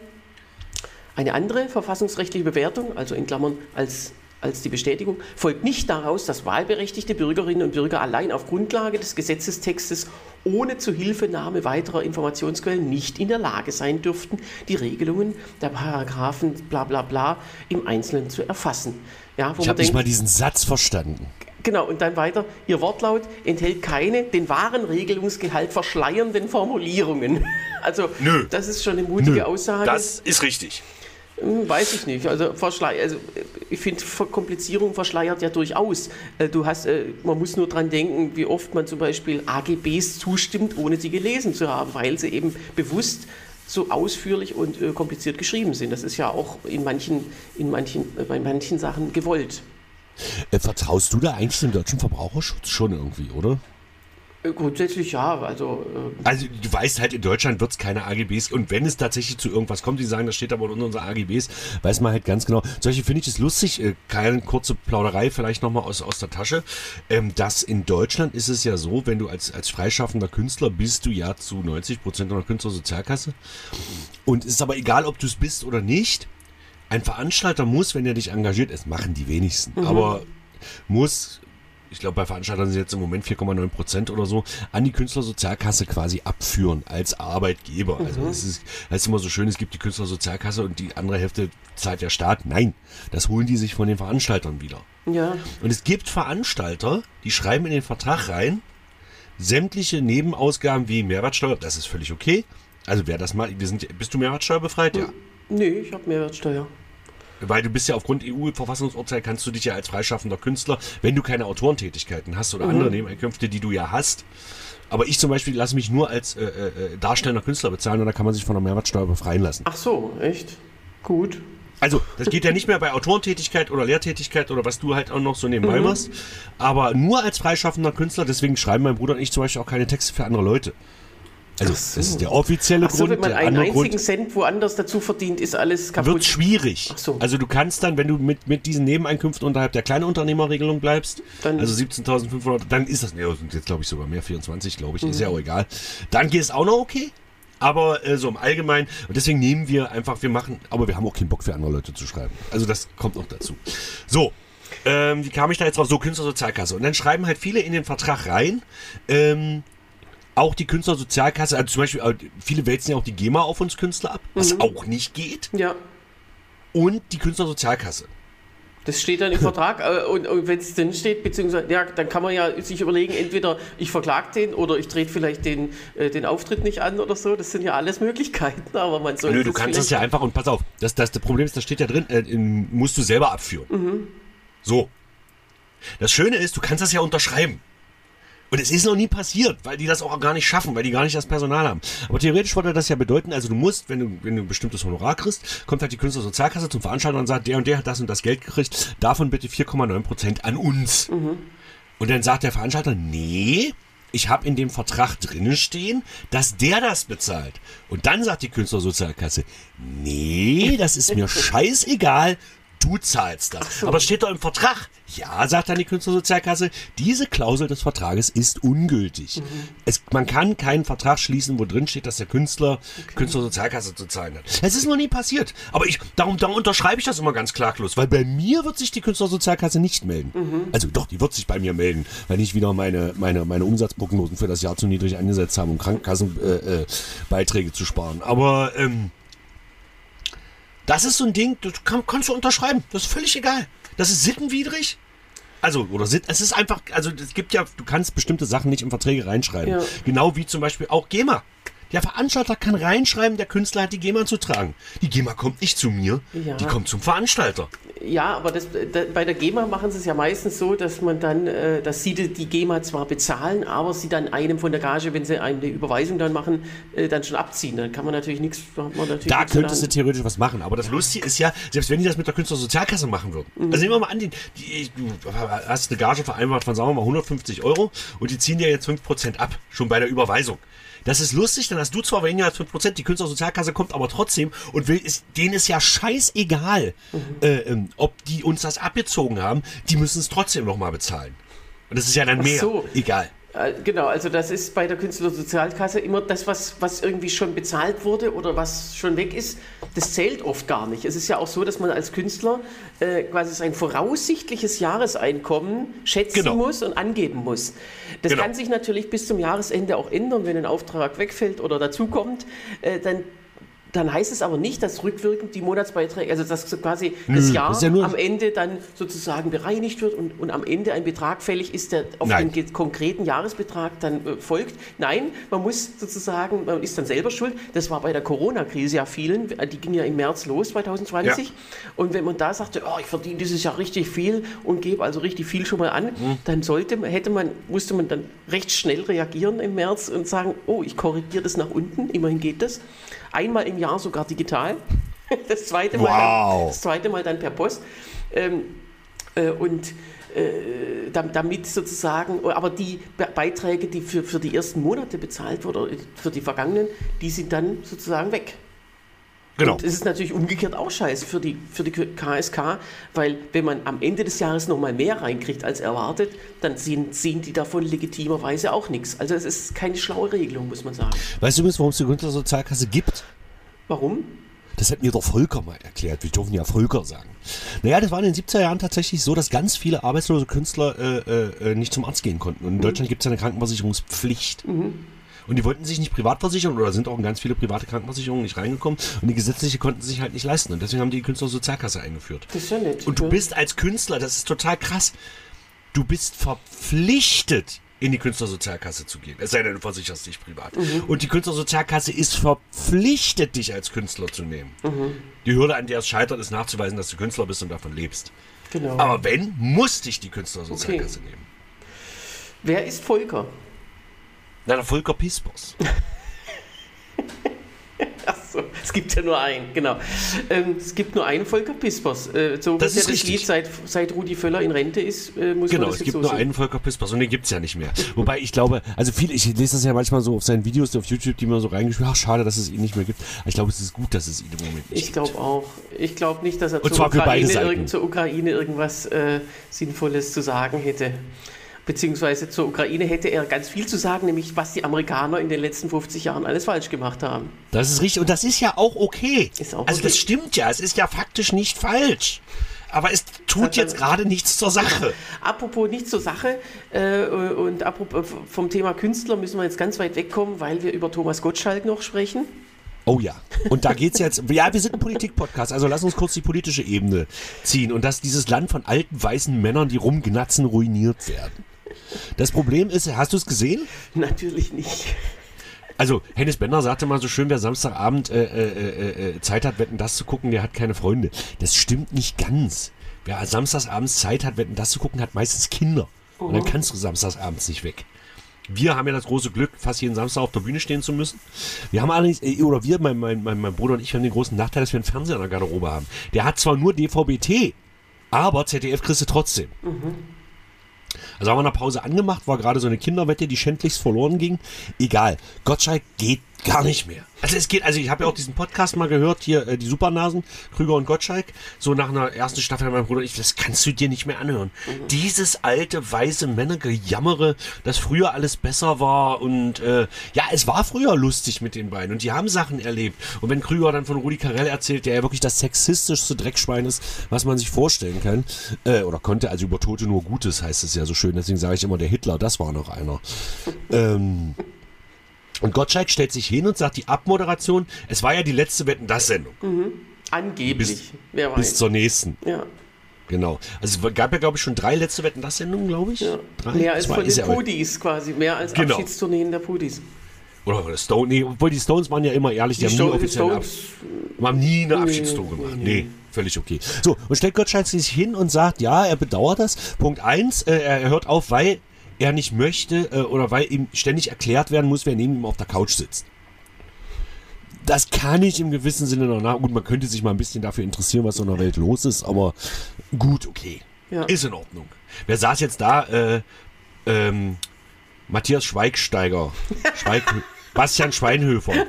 Eine andere verfassungsrechtliche Bewertung, also in Klammern als als die Bestätigung, folgt nicht daraus, dass wahlberechtigte Bürgerinnen und Bürger allein auf Grundlage des Gesetzestextes ohne Zuhilfenahme weiterer Informationsquellen nicht in der Lage sein dürften, die Regelungen der Paragraphen bla bla bla im Einzelnen zu erfassen. Ja, ich habe nicht mal diesen Satz verstanden. Genau, und dann weiter, Ihr Wortlaut enthält keine den wahren Regelungsgehalt verschleiernden Formulierungen. Also, Nö. das ist schon eine mutige Nö. Aussage. Das ist richtig. Hm, weiß ich nicht. Also, also ich finde, Verkomplizierung verschleiert ja durchaus. Äh, du hast, äh, man muss nur daran denken, wie oft man zum Beispiel AGBs zustimmt, ohne sie gelesen zu haben, weil sie eben bewusst so ausführlich und äh, kompliziert geschrieben sind. Das ist ja auch in manchen, in manchen, bei manchen Sachen gewollt. vertraust du da eigentlich dem deutschen Verbraucherschutz schon irgendwie, oder? Äh, grundsätzlich ja, also. Äh also du weißt halt, in Deutschland wird es keine AGBs und wenn es tatsächlich zu irgendwas kommt, die sagen, das steht aber in unseren AGBs, weiß man halt ganz genau. Solche finde ich es lustig, äh, keine kurze Plauderei vielleicht nochmal aus, aus der Tasche. Ähm, dass in Deutschland ist es ja so, wenn du als, als freischaffender Künstler bist du ja zu 90 Prozent einer Künstlersozialkasse. Und es ist aber egal, ob du es bist oder nicht. Ein Veranstalter muss, wenn er dich engagiert, es machen die wenigsten, mhm. aber muss ich glaube, bei Veranstaltern sind jetzt im Moment 4,9 Prozent oder so, an die Künstlersozialkasse quasi abführen als Arbeitgeber. Also mhm. Also es ist, ist immer so schön, es gibt die Künstlersozialkasse und die andere Hälfte zahlt der Staat. Nein, das holen die sich von den Veranstaltern wieder. Ja. Und es gibt Veranstalter, die schreiben in den Vertrag rein, sämtliche Nebenausgaben wie Mehrwertsteuer, das ist völlig okay. Also wer das mal, wir sind, bist du Mehrwertsteuerbefreit? Ja. Nee, ich habe Mehrwertsteuer. Weil du bist ja aufgrund EU-Verfassungsurteil kannst du dich ja als freischaffender Künstler, wenn du keine Autorentätigkeiten hast oder mhm. andere Nebeneinkünfte, die du ja hast. Aber ich zum Beispiel lasse mich nur als äh, äh, darstellender Künstler bezahlen und da kann man sich von der Mehrwertsteuer befreien lassen. Ach so, echt? Gut. Also, das geht ja nicht mehr bei Autorentätigkeit oder Lehrtätigkeit oder was du halt auch noch so nebenbei mhm. machst. Aber nur als freischaffender Künstler, deswegen schreiben mein Bruder und ich zum Beispiel auch keine Texte für andere Leute. Also so. das ist der offizielle so, Grund. Wenn man einen einzigen Grund, Cent woanders dazu verdient, ist alles kaputt. Wird schwierig. So. Also du kannst dann, wenn du mit, mit diesen Nebeneinkünften unterhalb der Kleinunternehmerregelung bleibst, dann, also 17.500, dann ist das, ne, sind jetzt glaube ich sogar mehr, 24 glaube ich, mhm. ist ja auch egal. Dann geht es auch noch okay. Aber äh, so im Allgemeinen, und deswegen nehmen wir einfach, wir machen, aber wir haben auch keinen Bock für andere Leute zu schreiben. Also das kommt noch dazu. So, ähm, wie kam ich da jetzt drauf? So, Künstlersozialkasse. Und dann schreiben halt viele in den Vertrag rein, ähm, auch die Künstlersozialkasse, also zum Beispiel, äh, viele wälzen ja auch die GEMA auf uns Künstler ab, was mhm. auch nicht geht. Ja. Und die Künstlersozialkasse. Das steht dann im Vertrag äh, und, und wenn es drin steht, beziehungsweise, ja, dann kann man ja sich überlegen, entweder ich verklag den oder ich trete vielleicht den, äh, den Auftritt nicht an oder so. Das sind ja alles Möglichkeiten, aber man soll. Nö, du kannst das ja einfach und pass auf, das, das, das Problem ist, da steht ja drin, äh, musst du selber abführen. Mhm. So. Das Schöne ist, du kannst das ja unterschreiben. Und es ist noch nie passiert, weil die das auch gar nicht schaffen, weil die gar nicht das Personal haben. Aber theoretisch würde das ja bedeuten, also du musst, wenn du, wenn du ein bestimmtes Honorar kriegst, kommt halt die Künstlersozialkasse zum Veranstalter und sagt, der und der hat das und das Geld gekriegt, davon bitte 4,9% an uns. Mhm. Und dann sagt der Veranstalter, nee, ich habe in dem Vertrag drinnen stehen, dass der das bezahlt. Und dann sagt die Künstlersozialkasse, nee, das ist mir scheißegal, du zahlst das. So. Aber es steht doch im Vertrag. Ja, sagt dann die Künstlersozialkasse, diese Klausel des Vertrages ist ungültig. Mhm. Es, man kann keinen Vertrag schließen, wo drin steht, dass der Künstler okay. Künstlersozialkasse zu zahlen hat. Es ist noch nie passiert. Aber ich, darum, darum unterschreibe ich das immer ganz klaglos, weil bei mir wird sich die Künstlersozialkasse nicht melden. Mhm. Also doch, die wird sich bei mir melden, wenn ich wieder meine, meine, meine Umsatzprognosen für das Jahr zu niedrig eingesetzt habe, um Krankenkassenbeiträge äh, äh, zu sparen. Aber ähm, das ist so ein Ding, das kann, kannst du unterschreiben. Das ist völlig egal. Das ist sittenwidrig. Also, oder es ist einfach, also es gibt ja, du kannst bestimmte Sachen nicht in Verträge reinschreiben. Ja. Genau wie zum Beispiel auch GEMA. Der Veranstalter kann reinschreiben, der Künstler hat die GEMA zu tragen. Die GEMA kommt nicht zu mir, ja. die kommt zum Veranstalter. Ja, aber das, da, bei der GEMA machen sie es ja meistens so, dass man dann, äh, dass sie die, die, GEMA zwar bezahlen, aber sie dann einem von der Gage, wenn sie eine Überweisung dann machen, äh, dann schon abziehen. Dann kann man natürlich nichts. Da könntest du theoretisch was machen. Aber das Lustige ist ja, selbst wenn die das mit der Künstlersozialkasse machen würden. Mhm. Also nehmen wir mal an, die, die, du hast eine Gage vereinbart von, sagen wir mal, 150 Euro und die ziehen dir jetzt 5% ab, schon bei der Überweisung. Das ist lustig, dann hast du zwar weniger als 5%, die Künstlersozialkasse kommt aber trotzdem und will, ist, denen ist ja scheißegal, mhm. äh, ähm, ob die uns das abgezogen haben, die müssen es trotzdem nochmal bezahlen. Und das ist ja dann mehr. So. Egal. Äh, genau, also das ist bei der Künstlersozialkasse immer das, was, was irgendwie schon bezahlt wurde oder was schon weg ist, das zählt oft gar nicht. Es ist ja auch so, dass man als Künstler äh, quasi sein voraussichtliches Jahreseinkommen schätzen genau. muss und angeben muss. Das genau. kann sich natürlich bis zum Jahresende auch ändern, wenn ein Auftrag wegfällt oder dazukommt. Äh, dann dann heißt es aber nicht, dass rückwirkend die Monatsbeiträge, also dass quasi Nö, das Jahr ja am Ende dann sozusagen bereinigt wird und, und am Ende ein Betrag fällig ist, der auf Nein. den konkreten Jahresbetrag dann äh, folgt. Nein, man muss sozusagen, man ist dann selber schuld. Das war bei der Corona-Krise ja vielen, die ging ja im März los, 2020. Ja. Und wenn man da sagte, oh, ich verdiene dieses Jahr richtig viel und gebe also richtig viel schon mal an, mhm. dann sollte, hätte man, musste man dann recht schnell reagieren im März und sagen, oh, ich korrigiere das nach unten, immerhin geht das einmal im Jahr sogar digital. Das zweite Mal, wow. dann, das zweite Mal dann per Post. Ähm, äh, und äh, damit sozusagen, aber die Beiträge, die für, für die ersten Monate bezahlt wurden, oder für die vergangenen, die sind dann sozusagen weg. Genau. Und es ist natürlich umgekehrt auch scheiße für die, für die KSK, weil wenn man am Ende des Jahres nochmal mehr reinkriegt als erwartet, dann sehen, sehen die davon legitimerweise auch nichts. Also es ist keine schlaue Regelung, muss man sagen. Weißt du übrigens, warum es die Künstlersozialkasse gibt? Warum? Das hat mir der Volker mal erklärt. Wir dürfen ja Volker sagen. Naja, das war in den 70er Jahren tatsächlich so, dass ganz viele arbeitslose Künstler äh, äh, nicht zum Arzt gehen konnten. Und in mhm. Deutschland gibt es ja eine Krankenversicherungspflicht. Mhm. Und die wollten sich nicht privat versichern oder sind auch in ganz viele private Krankenversicherungen nicht reingekommen. Und die gesetzliche konnten sich halt nicht leisten. Und deswegen haben die, die Künstlersozialkasse eingeführt. Das ist ja nett. Und du bist als Künstler, das ist total krass, du bist verpflichtet, in die Künstlersozialkasse zu gehen. Es sei denn, du versicherst dich privat. Mhm. Und die Künstlersozialkasse ist verpflichtet, dich als Künstler zu nehmen. Mhm. Die Hürde, an der es scheitert, ist nachzuweisen, dass du Künstler bist und davon lebst. Genau. Aber wenn, muss dich die Künstlersozialkasse okay. nehmen. Wer ist Volker? Na, der Volker Pispers. Achso, es gibt ja nur einen, genau. Ähm, es gibt nur einen Volker Pispers. Äh, so das ist ja das Lied seit, seit Rudi Völler in Rente ist, äh, muss Genau, es gibt so nur sehen. einen Volker Pispers und den gibt es ja nicht mehr. Wobei ich glaube, also viel, ich lese das ja manchmal so auf seinen Videos auf YouTube, die man so reingeschrieben ach schade, dass es ihn nicht mehr gibt. Aber ich glaube, es ist gut, dass es ihn im Moment nicht Ich glaube auch. Ich glaube nicht, dass er zur Ukraine, irgend, zur Ukraine irgendwas äh, Sinnvolles zu sagen hätte beziehungsweise zur Ukraine hätte er ganz viel zu sagen, nämlich was die Amerikaner in den letzten 50 Jahren alles falsch gemacht haben. Das ist richtig und das ist ja auch okay. Auch also okay. das stimmt ja, es ist ja faktisch nicht falsch. Aber es tut jetzt gerade nichts zur Sache. Apropos nichts zur Sache äh, und apropos vom Thema Künstler müssen wir jetzt ganz weit wegkommen, weil wir über Thomas Gottschalk noch sprechen. Oh ja. Und da geht es jetzt. Ja, wir sind ein Politik-Podcast, also lass uns kurz die politische Ebene ziehen und dass dieses Land von alten weißen Männern, die rumgnatzen, ruiniert werden. Das Problem ist, hast du es gesehen? Natürlich nicht. Also, Hennes Bender sagte mal so schön, wer Samstagabend äh, äh, äh, äh, Zeit hat, Wetten das zu gucken, der hat keine Freunde. Das stimmt nicht ganz. Wer samstagsabends Zeit hat, Wetten das zu gucken, hat meistens Kinder. Oh. Und dann kannst du samstagsabends nicht weg. Wir haben ja das große Glück, fast jeden Samstag auf der Bühne stehen zu müssen. Wir haben allerdings, äh, oder wir, mein, mein, mein, mein Bruder und ich, haben den großen Nachteil, dass wir einen Fernseher in der Garderobe haben. Der hat zwar nur DVB-T, aber ZDF kriegst du trotzdem. Mhm. Also haben wir eine Pause angemacht, war gerade so eine Kinderwette, die schändlichst verloren ging. Egal. Gottschalk geht gar nicht mehr. Also es geht, also ich habe ja auch diesen Podcast mal gehört, hier äh, die Supernasen, Krüger und Gottschalk, so nach einer ersten Staffel mein Bruder, ich, das kannst du dir nicht mehr anhören. Mhm. Dieses alte weiße Männergejammere, dass früher alles besser war und äh, ja, es war früher lustig mit den beiden und die haben Sachen erlebt. Und wenn Krüger dann von Rudi Carell erzählt, der ja wirklich das sexistischste Dreckschwein ist, was man sich vorstellen kann, äh, oder konnte, also über Tote nur Gutes heißt es ja so schön, deswegen sage ich immer, der Hitler, das war noch einer. ähm, und Gottschalk stellt sich hin und sagt, die Abmoderation, es war ja die letzte Wetten, das Sendung. Mhm. Angeblich. Bis, Wer weiß. bis zur nächsten. Ja. Genau. Also es gab ja, glaube ich, schon drei letzte Wetten, das Sendungen, glaube ich. Ja. Drei? Mehr als Zwei. von den Pudis quasi. Mehr als genau. Abschiedstourneen der Pudis. Oder Stone, nee, obwohl die Stones waren ja immer ehrlich, die, die haben nie offiziell Ab, haben nie eine Abschiedstour nee, gemacht. Nee, nee. nee, völlig okay. So, und stellt Gottschalk sich hin und sagt, ja, er bedauert das. Punkt eins, äh, er hört auf, weil er nicht möchte äh, oder weil ihm ständig erklärt werden muss, wer neben ihm auf der Couch sitzt. Das kann ich im gewissen Sinne noch nach. Gut, man könnte sich mal ein bisschen dafür interessieren, was so in der Welt los ist, aber gut, okay. Ja. Ist in Ordnung. Wer saß jetzt da? Äh, ähm, Matthias Schweigsteiger. Schweig Bastian Schweinhöfer.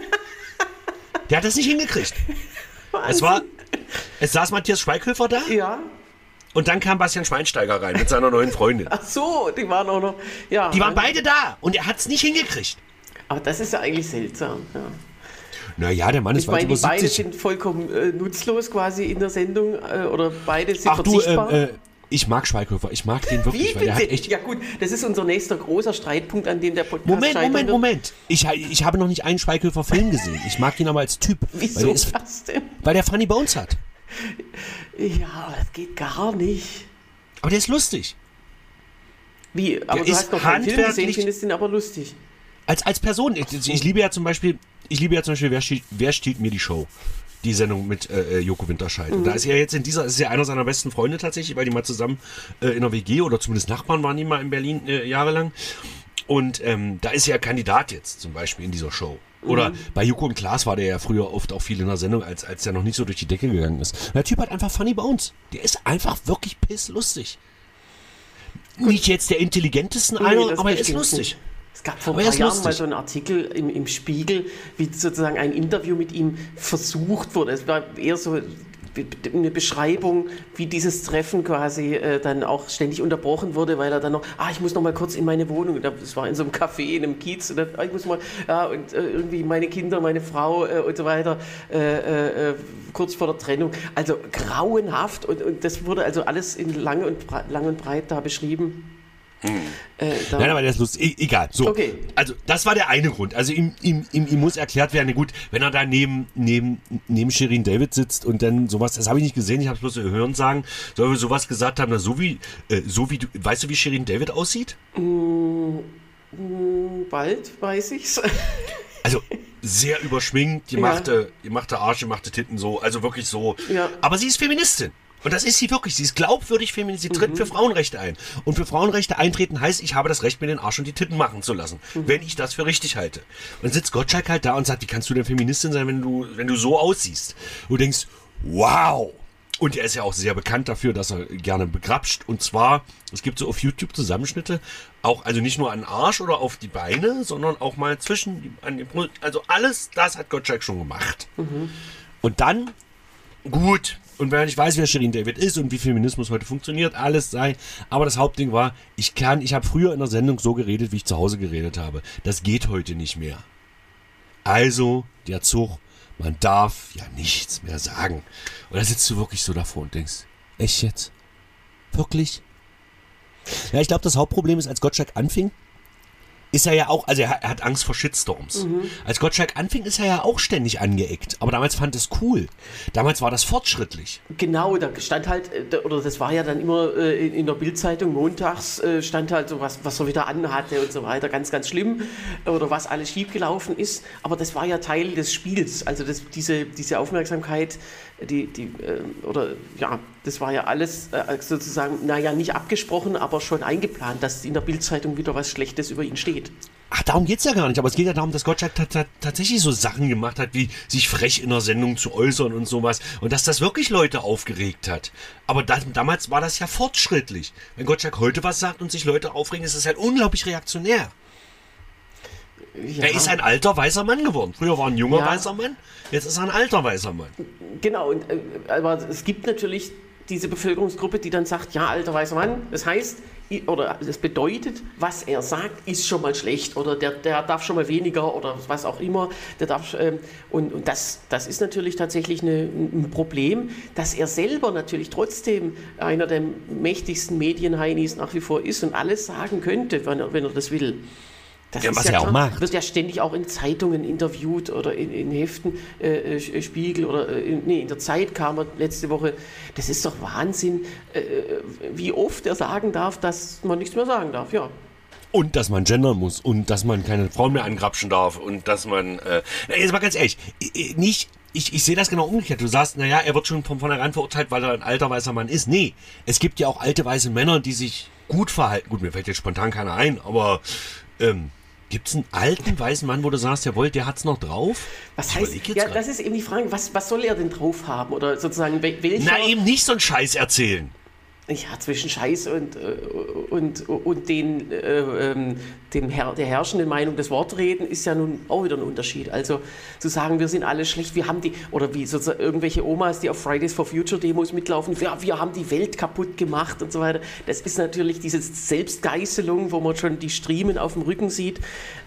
Der hat das nicht hingekriegt. Wahnsinn. Es war. Es saß Matthias Schweighöfer da. Ja. Und dann kam Bastian Schweinsteiger rein mit seiner neuen Freundin. Ach so, die waren auch noch. Ja. Die waren beide da und er hat es nicht hingekriegt. Aber das ist ja eigentlich seltsam. Ja. Naja, der Mann ist ich meine, die beide sind vollkommen äh, nutzlos quasi in der Sendung äh, oder beide sind Ach, verzichtbar. Du, äh, äh, ich mag Schweighöfer, ich mag den wirklich. Wie, weil der ja gut, das ist unser nächster großer Streitpunkt, an dem der Podcast Moment, Moment, Moment. Ich, ich habe noch nicht einen Schweighöfer-Film gesehen. Ich mag ihn aber als Typ. Wieso weil ist, das denn? Weil der Funny Bones hat. Ja, das geht gar nicht. Aber der ist lustig. Wie? Aber der du hast noch keinen Film gesehen, findest ihn aber lustig. Als, als Person, ich, ich liebe ja zum Beispiel, ich liebe ja zum Beispiel, wer stiehlt, wer stiehlt mir die Show? Die Sendung mit äh, äh Joko Winterscheid. Mhm. Und da ist er jetzt in dieser, ist ja einer seiner besten Freunde tatsächlich, weil die mal zusammen äh, in der WG oder zumindest Nachbarn waren die mal in Berlin äh, jahrelang. Und ähm, da ist er Kandidat jetzt zum Beispiel in dieser Show. Oder mhm. bei Joko und Klaas war der ja früher oft auch viel in der Sendung, als, als der noch nicht so durch die Decke gegangen ist. Der Typ hat einfach Funny Bones. Der ist einfach wirklich pisslustig. Nicht jetzt der intelligentesten nee, einer, aber er ist lustig. Es gab vor ein paar Jahren mal so einen Artikel im, im Spiegel, wie sozusagen ein Interview mit ihm versucht wurde. Es war eher so eine Beschreibung, wie dieses Treffen quasi äh, dann auch ständig unterbrochen wurde, weil er dann noch, ah, ich muss noch mal kurz in meine Wohnung, das war in so einem Café, in einem Kiez, und dann, ah, ich muss mal, ja, und äh, irgendwie meine Kinder, meine Frau äh, und so weiter, äh, äh, äh, kurz vor der Trennung. Also grauenhaft und, und das wurde also alles in lang und, lang und breit da beschrieben. Hm. Äh, Nein, aber der ist lustig. E egal. So. Okay. Also, das war der eine Grund. Also, ihm, ihm, ihm, ihm muss erklärt werden, gut, wenn er da neben, neben, neben Shirin David sitzt und dann sowas, das habe ich nicht gesehen, ich habe es bloß hören sagen, soll wir sowas gesagt haben, na, so wie, äh, so wie du, weißt du, wie Shirin David aussieht? Mm, mm, bald weiß ich's. Also, sehr überschminkt, die ja. machte, die machte Arsch, die machte Titten so, also wirklich so. Ja. Aber sie ist Feministin. Und das ist sie wirklich. Sie ist glaubwürdig feministisch. Sie tritt mhm. für Frauenrechte ein. Und für Frauenrechte eintreten heißt, ich habe das Recht, mir den Arsch und die Titten machen zu lassen, mhm. wenn ich das für richtig halte. Und dann sitzt Gottschalk halt da und sagt, wie kannst du denn Feministin sein, wenn du, wenn du so aussiehst? Und du denkst, wow. Und er ist ja auch sehr bekannt dafür, dass er gerne begrapscht. Und zwar, es gibt so auf YouTube Zusammenschnitte, auch, also nicht nur an den Arsch oder auf die Beine, sondern auch mal zwischen, an den, also alles, das hat Gottschalk schon gemacht. Mhm. Und dann, gut, und wenn ich weiß, wer Shirin David ist und wie Feminismus heute funktioniert, alles sei. Aber das Hauptding war, ich kann, ich habe früher in der Sendung so geredet, wie ich zu Hause geredet habe. Das geht heute nicht mehr. Also, der Zug, man darf ja nichts mehr sagen. Und da sitzt du wirklich so davor und denkst, echt jetzt? Wirklich? Ja, ich glaube, das Hauptproblem ist, als Gottschalk anfing, ist er ja auch, also er, hat Angst vor Shitstorms. Mhm. Als Gottschalk anfing, ist er ja auch ständig angeeckt. Aber damals fand es cool. Damals war das fortschrittlich. Genau, da stand halt, äh, oder das war ja dann immer äh, in der Bildzeitung montags, äh, stand halt so was, was er wieder anhatte und so weiter. Ganz, ganz schlimm. Oder was alles schiefgelaufen ist. Aber das war ja Teil des Spiels. Also das, diese, diese Aufmerksamkeit, die, die, oder ja, das war ja alles sozusagen, naja, nicht abgesprochen, aber schon eingeplant, dass in der Bildzeitung wieder was Schlechtes über ihn steht. Ach, darum geht es ja gar nicht. Aber es geht ja darum, dass Gottschalk tatsächlich so Sachen gemacht hat, wie sich frech in der Sendung zu äußern und sowas. Und dass das wirklich Leute aufgeregt hat. Aber das, damals war das ja fortschrittlich. Wenn Gottschalk heute was sagt und sich Leute aufregen, ist das halt unglaublich reaktionär. Ja. Er ist ein alter weißer Mann geworden. Früher war er ein junger ja. weißer Mann, jetzt ist er ein alter weißer Mann. Genau, und, äh, aber es gibt natürlich diese Bevölkerungsgruppe, die dann sagt, ja, alter weißer Mann, das heißt, oder das bedeutet, was er sagt, ist schon mal schlecht oder der, der darf schon mal weniger oder was auch immer. Der darf, ähm, und und das, das ist natürlich tatsächlich eine, ein Problem, dass er selber natürlich trotzdem einer der mächtigsten Medienheinis nach wie vor ist und alles sagen könnte, wenn er, wenn er das will. Das ja, was ja er auch macht. Wird ja ständig auch in Zeitungen interviewt oder in, in Heften, äh, äh Spiegel oder äh, in, nee, in der Zeit kam er letzte Woche. Das ist doch Wahnsinn, äh, wie oft er sagen darf, dass man nichts mehr sagen darf, ja. Und dass man gendern muss und dass man keine Frauen mehr angrapschen darf und dass man. Äh, jetzt mal ganz ehrlich, nicht. Ich, ich sehe das genau umgekehrt. Du sagst, naja, er wird schon von vornherein verurteilt, weil er ein alter weißer Mann ist. Nee, es gibt ja auch alte weiße Männer, die sich gut verhalten. Gut, mir fällt jetzt spontan keiner ein, aber ähm, Gibt es einen alten weißen Mann, wo du sagst, jawohl, der hat es noch drauf? Was heißt, ja, grad. das ist eben die Frage, was, was soll er denn drauf haben? Oder sozusagen, welcher... Na, eben nicht so einen Scheiß erzählen. Ja, zwischen Scheiß und, äh, und, und den, äh, ähm, dem Her der herrschenden Meinung des Wortreden ist ja nun auch wieder ein Unterschied. Also zu sagen, wir sind alle schlecht, wir haben die, oder wie sozusagen irgendwelche Omas, die auf Fridays for Future Demos mitlaufen, ja, wir haben die Welt kaputt gemacht und so weiter. Das ist natürlich diese Selbstgeißelung, wo man schon die Striemen auf dem Rücken sieht.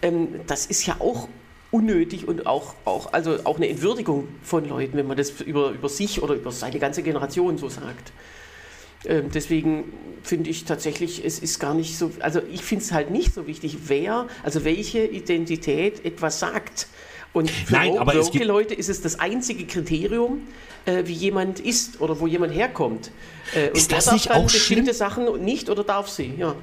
Ähm, das ist ja auch unnötig und auch, auch, also auch eine Entwürdigung von Leuten, wenn man das über, über sich oder über seine ganze Generation so sagt. Ähm, deswegen finde ich tatsächlich, es ist gar nicht so, also ich finde es halt nicht so wichtig, wer, also welche Identität etwas sagt. Und für Nein, aber woke Leute ist es das einzige Kriterium, äh, wie jemand ist oder wo jemand herkommt. Äh, ist das nicht auch bestimmte schlimm? Sachen nicht oder darf sie? Ja.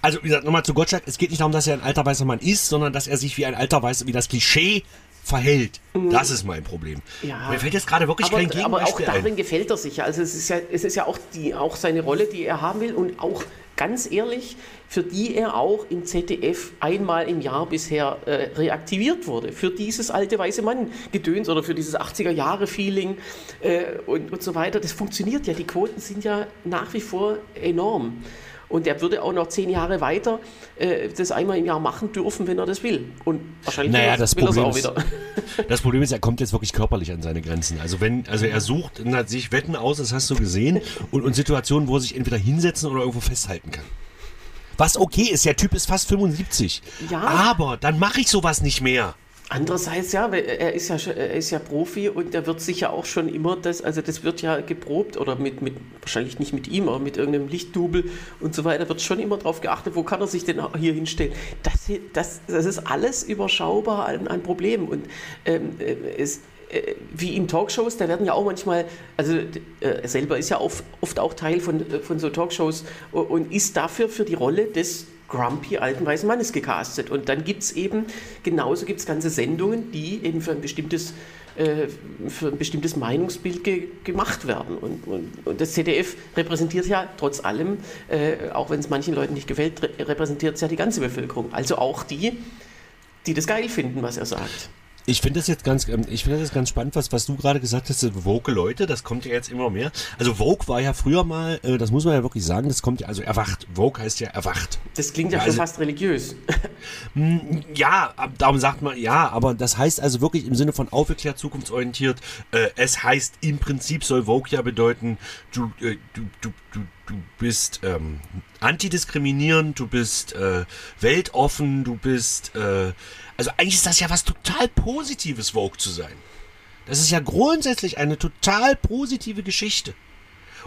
Also wie gesagt, nochmal zu Gottschalk, es geht nicht darum, dass er ein alter weißer Mann ist, sondern dass er sich wie ein alter weißer, wie das Klischee verhält. Mhm. Das ist mein Problem. Ja. Mir fällt jetzt gerade wirklich aber, kein Gegenbeispiel Aber auch darin ein. gefällt er sich ja. Also es ist ja, es ist ja auch, die, auch seine Rolle, die er haben will und auch ganz ehrlich, für die er auch im ZDF einmal im Jahr bisher äh, reaktiviert wurde. Für dieses alte weiße Mann-Gedöns oder für dieses 80er-Jahre-Feeling äh, und, und so weiter. Das funktioniert ja. Die Quoten sind ja nach wie vor enorm. Und er würde auch noch zehn Jahre weiter äh, das einmal im Jahr machen dürfen, wenn er das will. Und wahrscheinlich naja, das will er es auch wieder. das Problem ist, er kommt jetzt wirklich körperlich an seine Grenzen. Also wenn, also er sucht sich Wetten aus, das hast du gesehen, und, und Situationen, wo er sich entweder hinsetzen oder irgendwo festhalten kann. Was okay ist, der Typ ist fast 75. Ja. Aber dann mache ich sowas nicht mehr. Andererseits ja, er ist ja, er ist ja Profi und er wird sicher auch schon immer das, also das wird ja geprobt oder mit, mit wahrscheinlich nicht mit ihm, aber mit irgendeinem Lichtdubel und so weiter, wird schon immer darauf geachtet, wo kann er sich denn hier hinstellen. Das, das, das ist alles überschaubar an, an Problemen und ähm, äh, es, äh, wie in Talkshows, da werden ja auch manchmal, also äh, er selber ist ja oft, oft auch Teil von, von so Talkshows und ist dafür für die Rolle des grumpy alten weißen Mannes gecastet. Und dann gibt es eben, genauso gibt es ganze Sendungen, die eben für ein bestimmtes, äh, für ein bestimmtes Meinungsbild ge gemacht werden. Und, und, und, das ZDF repräsentiert ja trotz allem, äh, auch wenn es manchen Leuten nicht gefällt, repräsentiert es ja die ganze Bevölkerung. Also auch die, die das geil finden, was er sagt. Ich finde das jetzt ganz, ähm, ich finde das ganz spannend, was, was du gerade gesagt hast, Vogue Leute, das kommt ja jetzt immer mehr. Also Vogue war ja früher mal, äh, das muss man ja wirklich sagen, das kommt ja, also erwacht. Vogue heißt ja erwacht. Das klingt ja, ja schon also, fast religiös. Ja, darum sagt man, ja, aber das heißt also wirklich im Sinne von aufgeklärt, zukunftsorientiert. Äh, es heißt im Prinzip soll Vogue ja bedeuten, du, äh, du, du, du, du bist ähm, antidiskriminierend, du bist äh, weltoffen, du bist äh, also eigentlich ist das ja was total Positives, Vogue zu sein. Das ist ja grundsätzlich eine total positive Geschichte.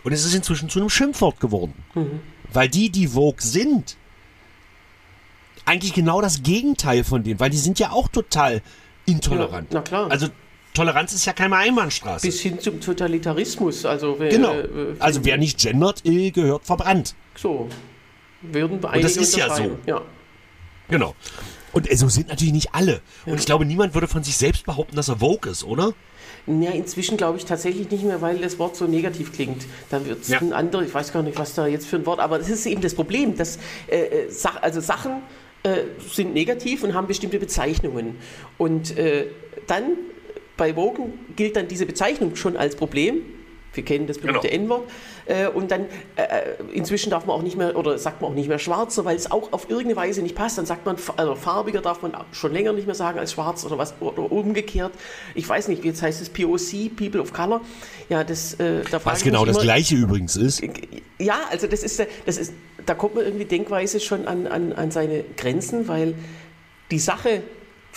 Und es ist inzwischen zu einem Schimpfwort geworden. Mhm. Weil die, die Vogue sind, eigentlich genau das Gegenteil von denen, weil die sind ja auch total intolerant. Ja, na klar. Also Toleranz ist ja keine Einbahnstraße. Bis hin zum Totalitarismus. Also wer, genau. Äh, also wer nicht gendert, äh, gehört verbrannt. So. Würden Und das ist ja so. Ja. Genau. Und so sind natürlich nicht alle. Ja. Und ich glaube, niemand würde von sich selbst behaupten, dass er Vogue ist, oder? Ja, inzwischen glaube ich tatsächlich nicht mehr, weil das Wort so negativ klingt. Da wird es ja. ein anderes, ich weiß gar nicht, was da jetzt für ein Wort, aber das ist eben das Problem, dass äh, äh Sach also Sachen äh, sind negativ und haben bestimmte Bezeichnungen. Und äh, dann bei Wogen gilt dann diese Bezeichnung schon als Problem wir kennen das berühmte genau. N-Wort. Äh, und dann äh, äh, inzwischen darf man auch nicht mehr, oder sagt man auch nicht mehr schwarzer, weil es auch auf irgendeine Weise nicht passt. Dann sagt man, also farbiger darf man schon länger nicht mehr sagen als schwarz oder was, oder umgekehrt. Ich weiß nicht, jetzt heißt es POC, People of Color. Ja, das, äh, da Was genau das immer, Gleiche übrigens ist. Ja, also das ist, das ist, da kommt man irgendwie denkweise schon an, an, an seine Grenzen, weil die Sache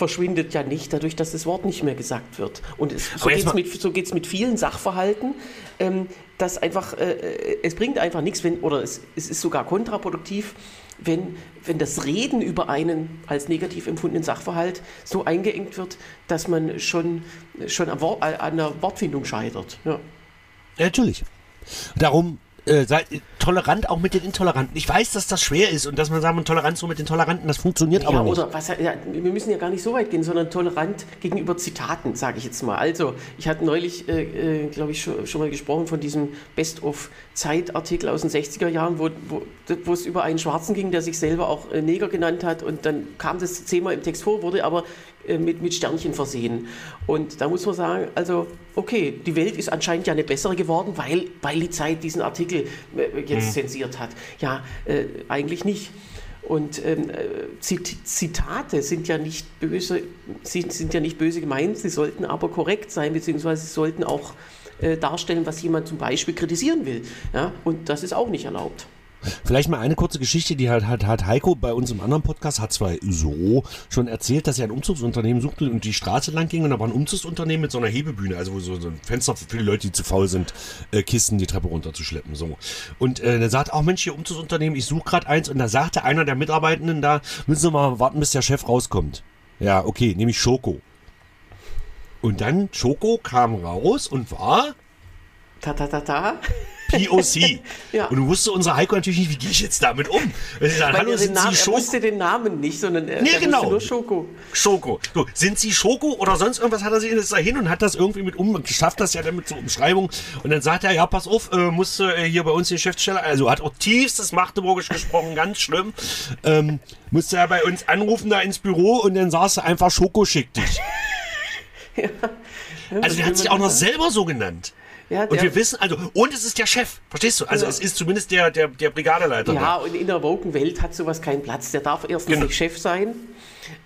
verschwindet ja nicht dadurch, dass das Wort nicht mehr gesagt wird. Und es, so geht es mit, so mit vielen Sachverhalten, ähm, dass einfach, äh, äh, es bringt einfach nichts, wenn, oder es, es ist sogar kontraproduktiv, wenn, wenn das Reden über einen als negativ empfundenen Sachverhalt so eingeengt wird, dass man schon, schon an, Wort, an der Wortfindung scheitert. Ja. ja natürlich. Darum äh, seid tolerant auch mit den Intoleranten. Ich weiß, dass das schwer ist und dass man sagt, Toleranz so mit den Toleranten, das funktioniert ja, aber nicht. Oder was, ja, wir müssen ja gar nicht so weit gehen, sondern tolerant gegenüber Zitaten, sage ich jetzt mal. Also, ich hatte neulich, äh, äh, glaube ich, schon, schon, mal gesprochen von diesem Best-of-Zeit-Artikel aus den 60er Jahren, wo, wo, es über einen Schwarzen ging, der sich selber auch äh, Neger genannt hat und dann kam das zehnmal im Text vor, wurde aber mit, mit Sternchen versehen. Und da muss man sagen, also okay, die Welt ist anscheinend ja eine bessere geworden, weil, weil die Zeit diesen Artikel, äh, jetzt mhm. zensiert hat. Ja, äh, eigentlich nicht. Und ähm, äh, Zitate sind ja nicht böse, sind, sind ja nicht böse gemeint, sie sollten aber korrekt sein, beziehungsweise sie sollten auch äh, darstellen, was jemand zum Beispiel kritisieren will. Ja? Und das ist auch nicht erlaubt. Vielleicht mal eine kurze Geschichte, die hat, hat, hat Heiko bei uns im anderen Podcast, hat zwar so schon erzählt, dass er ein Umzugsunternehmen suchte und die Straße lang ging und da war ein Umzugsunternehmen mit so einer Hebebühne, also so, so ein Fenster für viele Leute, die zu faul sind, äh, Kisten die Treppe runterzuschleppen. So. Und äh, der sagt, auch Mensch, hier Umzugsunternehmen, ich suche gerade eins und da sagte einer der Mitarbeitenden da, müssen Sie mal warten, bis der Chef rauskommt. Ja, okay, nämlich Schoko. Und dann Schoko kam raus und war Ta ta ta ta. POC. ja. Und du wusste unser Heiko natürlich nicht, wie gehe ich jetzt damit um? Wenn sagt, Hallo, sind Namen, Sie Schoko? Er wusste den Namen nicht, sondern er, nee, genau. nur Schoko. Schoko. So, sind Sie Schoko oder sonst irgendwas? Hat er sich da hin und hat das irgendwie mit um, geschafft das ja dann mit so Umschreibung. Und dann sagt er, ja, pass auf, äh, musste äh, hier bei uns die Geschäftsstelle, also hat auch tiefstes Magdeburgisch gesprochen, ganz schlimm. Ähm, musste er bei uns anrufen da ins Büro und dann saß er einfach Schoko schickt dich. ja. Also der hat sich auch noch selber so genannt. Ja, und wir wissen, also, und es ist der Chef, verstehst du? Also ja. es ist zumindest der, der, der Brigadeleiter. Ja, und in der woken Welt hat sowas keinen Platz. Der darf erstens genau. nicht Chef sein,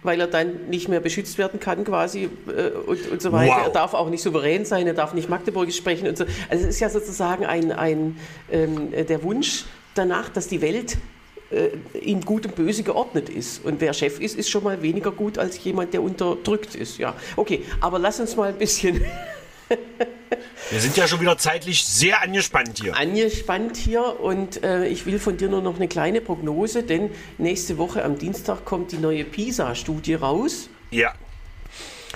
weil er dann nicht mehr beschützt werden kann quasi äh, und, und so weiter. Wow. Er darf auch nicht souverän sein, er darf nicht Magdeburgisch sprechen und so. Also es ist ja sozusagen ein, ein ähm, der Wunsch danach, dass die Welt äh, in Gut und Böse geordnet ist. Und wer Chef ist, ist schon mal weniger gut als jemand, der unterdrückt ist. Ja, okay, aber lass uns mal ein bisschen Wir sind ja schon wieder zeitlich sehr angespannt hier. Angespannt hier und äh, ich will von dir nur noch eine kleine Prognose, denn nächste Woche am Dienstag kommt die neue PISA-Studie raus. Ja.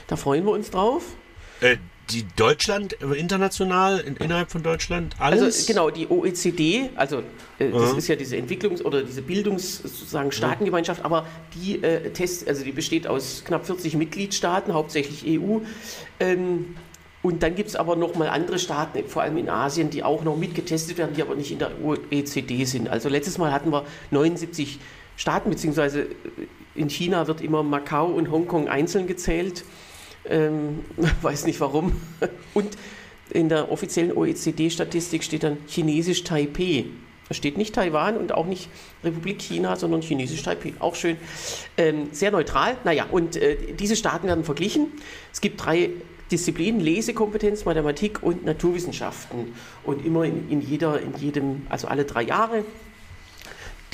Da freuen wir uns drauf. Äh, die Deutschland, äh, international, in, innerhalb von Deutschland, alles? Also genau, die OECD, also äh, das ist ja diese Entwicklungs- oder diese Bildungs-, sozusagen Staatengemeinschaft, aber die äh, Test, also die besteht aus knapp 40 Mitgliedstaaten, hauptsächlich EU. Ähm, und dann gibt es aber noch mal andere Staaten, vor allem in Asien, die auch noch mitgetestet werden, die aber nicht in der OECD sind. Also letztes Mal hatten wir 79 Staaten, beziehungsweise in China wird immer Macau und Hongkong einzeln gezählt. Ähm, weiß nicht warum. Und in der offiziellen OECD-Statistik steht dann Chinesisch Taipei. Da steht nicht Taiwan und auch nicht Republik China, sondern Chinesisch Taipei. Auch schön. Ähm, sehr neutral. Naja, und äh, diese Staaten werden verglichen. Es gibt drei Disziplinen, Lesekompetenz, Mathematik und Naturwissenschaften. Und immer in, in, jeder, in jedem, also alle drei Jahre.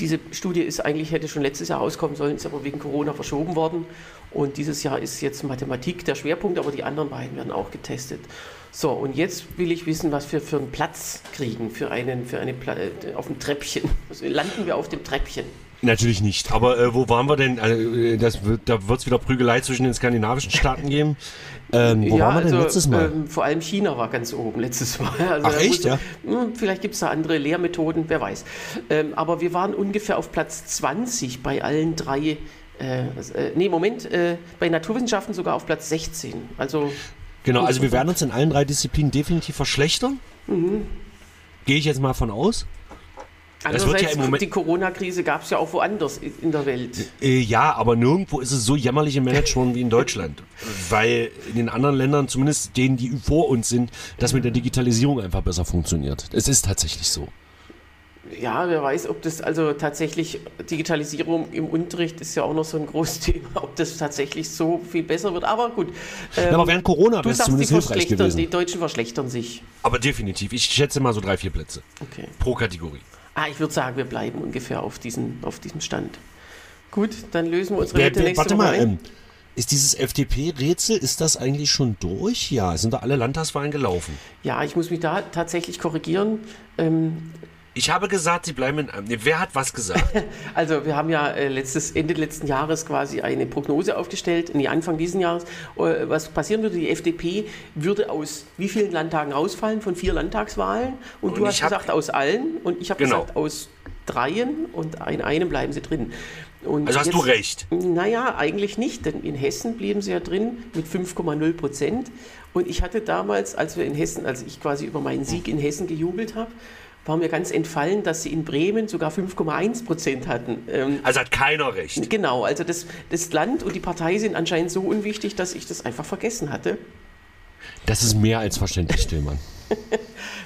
Diese Studie ist eigentlich, hätte schon letztes Jahr auskommen sollen, ist aber wegen Corona verschoben worden. Und dieses Jahr ist jetzt Mathematik der Schwerpunkt, aber die anderen beiden werden auch getestet. So, und jetzt will ich wissen, was wir für einen Platz kriegen, für, einen, für eine äh, auf dem Treppchen. Also landen wir auf dem Treppchen. Natürlich nicht. Aber äh, wo waren wir denn? Also, das wird, da wird es wieder Prügelei zwischen den skandinavischen Staaten geben. Ähm, wo ja, waren wir denn also, letztes Mal? Ähm, vor allem China war ganz oben letztes Mal. Also Ach echt, ja? Hm, vielleicht gibt es da andere Lehrmethoden, wer weiß. Ähm, aber wir waren ungefähr auf Platz 20 bei allen drei äh, äh, nee, Moment, äh, bei Naturwissenschaften sogar auf Platz 16. Also genau, also wir werden uns in allen drei Disziplinen definitiv verschlechtern. Mhm. Gehe ich jetzt mal von aus. Andererseits, ja im Moment die Corona-Krise gab es ja auch woanders in der Welt. Äh, ja, aber nirgendwo ist es so jämmerlich im Management wie in Deutschland. Weil in den anderen Ländern, zumindest denen, die vor uns sind, das mit der Digitalisierung einfach besser funktioniert. Es ist tatsächlich so. Ja, wer weiß, ob das also tatsächlich Digitalisierung im Unterricht ist ja auch noch so ein großes Thema, ob das tatsächlich so viel besser wird. Aber gut. Ähm, ja, aber während Corona wäre es zumindest hilfreich gewesen. Die Deutschen verschlechtern sich. Aber definitiv. Ich schätze mal so drei, vier Plätze. Okay. Pro Kategorie. Ah, ich würde sagen, wir bleiben ungefähr auf, diesen, auf diesem Stand. Gut, dann lösen wir unsere wer, Warte mal, ähm, ist dieses FDP-Rätsel, ist das eigentlich schon durch? Ja, sind da alle Landtagswahlen gelaufen? Ja, ich muss mich da tatsächlich korrigieren. Ähm, ich habe gesagt, Sie bleiben in. Nee, wer hat was gesagt? also, wir haben ja äh, letztes, Ende letzten Jahres quasi eine Prognose aufgestellt, nee, Anfang dieses Jahres, äh, was passieren würde. Die FDP würde aus wie vielen Landtagen rausfallen? Von vier Landtagswahlen. Und, und du hast gesagt, aus allen. Und ich habe genau. gesagt, aus dreien. Und in einem bleiben sie drin. Und also hast jetzt, du recht? Naja, eigentlich nicht, denn in Hessen blieben sie ja drin mit 5,0 Prozent. Und ich hatte damals, als wir in Hessen, als ich quasi über meinen Sieg in Hessen gejubelt habe, war mir ganz entfallen, dass sie in Bremen sogar 5,1 Prozent hatten. Ähm, also hat keiner recht. Genau, also das, das Land und die Partei sind anscheinend so unwichtig, dass ich das einfach vergessen hatte. Das ist mehr als verständlich, Tillmann.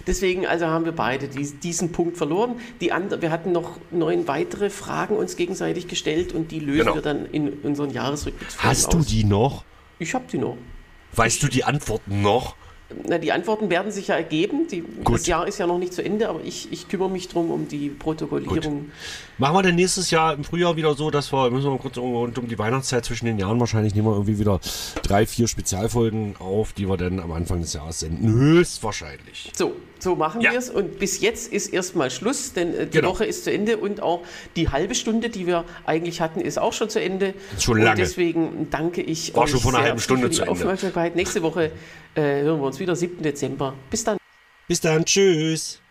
Deswegen also haben wir beide diesen Punkt verloren. Die andere, wir hatten noch neun weitere Fragen uns gegenseitig gestellt und die lösen genau. wir dann in unseren Jahresrückblick. Hast aus. du die noch? Ich habe die noch. Weißt ich, du die Antworten noch? Na, die Antworten werden sich ja ergeben. Die, das Jahr ist ja noch nicht zu Ende, aber ich, ich kümmere mich darum um die Protokollierung. Gut. Machen wir denn nächstes Jahr im Frühjahr wieder so, dass wir, müssen wir kurz rund um die Weihnachtszeit zwischen den Jahren wahrscheinlich nehmen wir irgendwie wieder drei, vier Spezialfolgen auf, die wir dann am Anfang des Jahres senden. Höchstwahrscheinlich. So, so machen ja. wir es. Und bis jetzt ist erstmal Schluss, denn äh, die genau. Woche ist zu Ende und auch die halbe Stunde, die wir eigentlich hatten, ist auch schon zu Ende. Schon lange. Und deswegen danke ich War euch schon vor einer halben Stunde für die Aufmerksamkeit. Nächste Woche äh, hören wir uns wieder, 7. Dezember. Bis dann. Bis dann. Tschüss.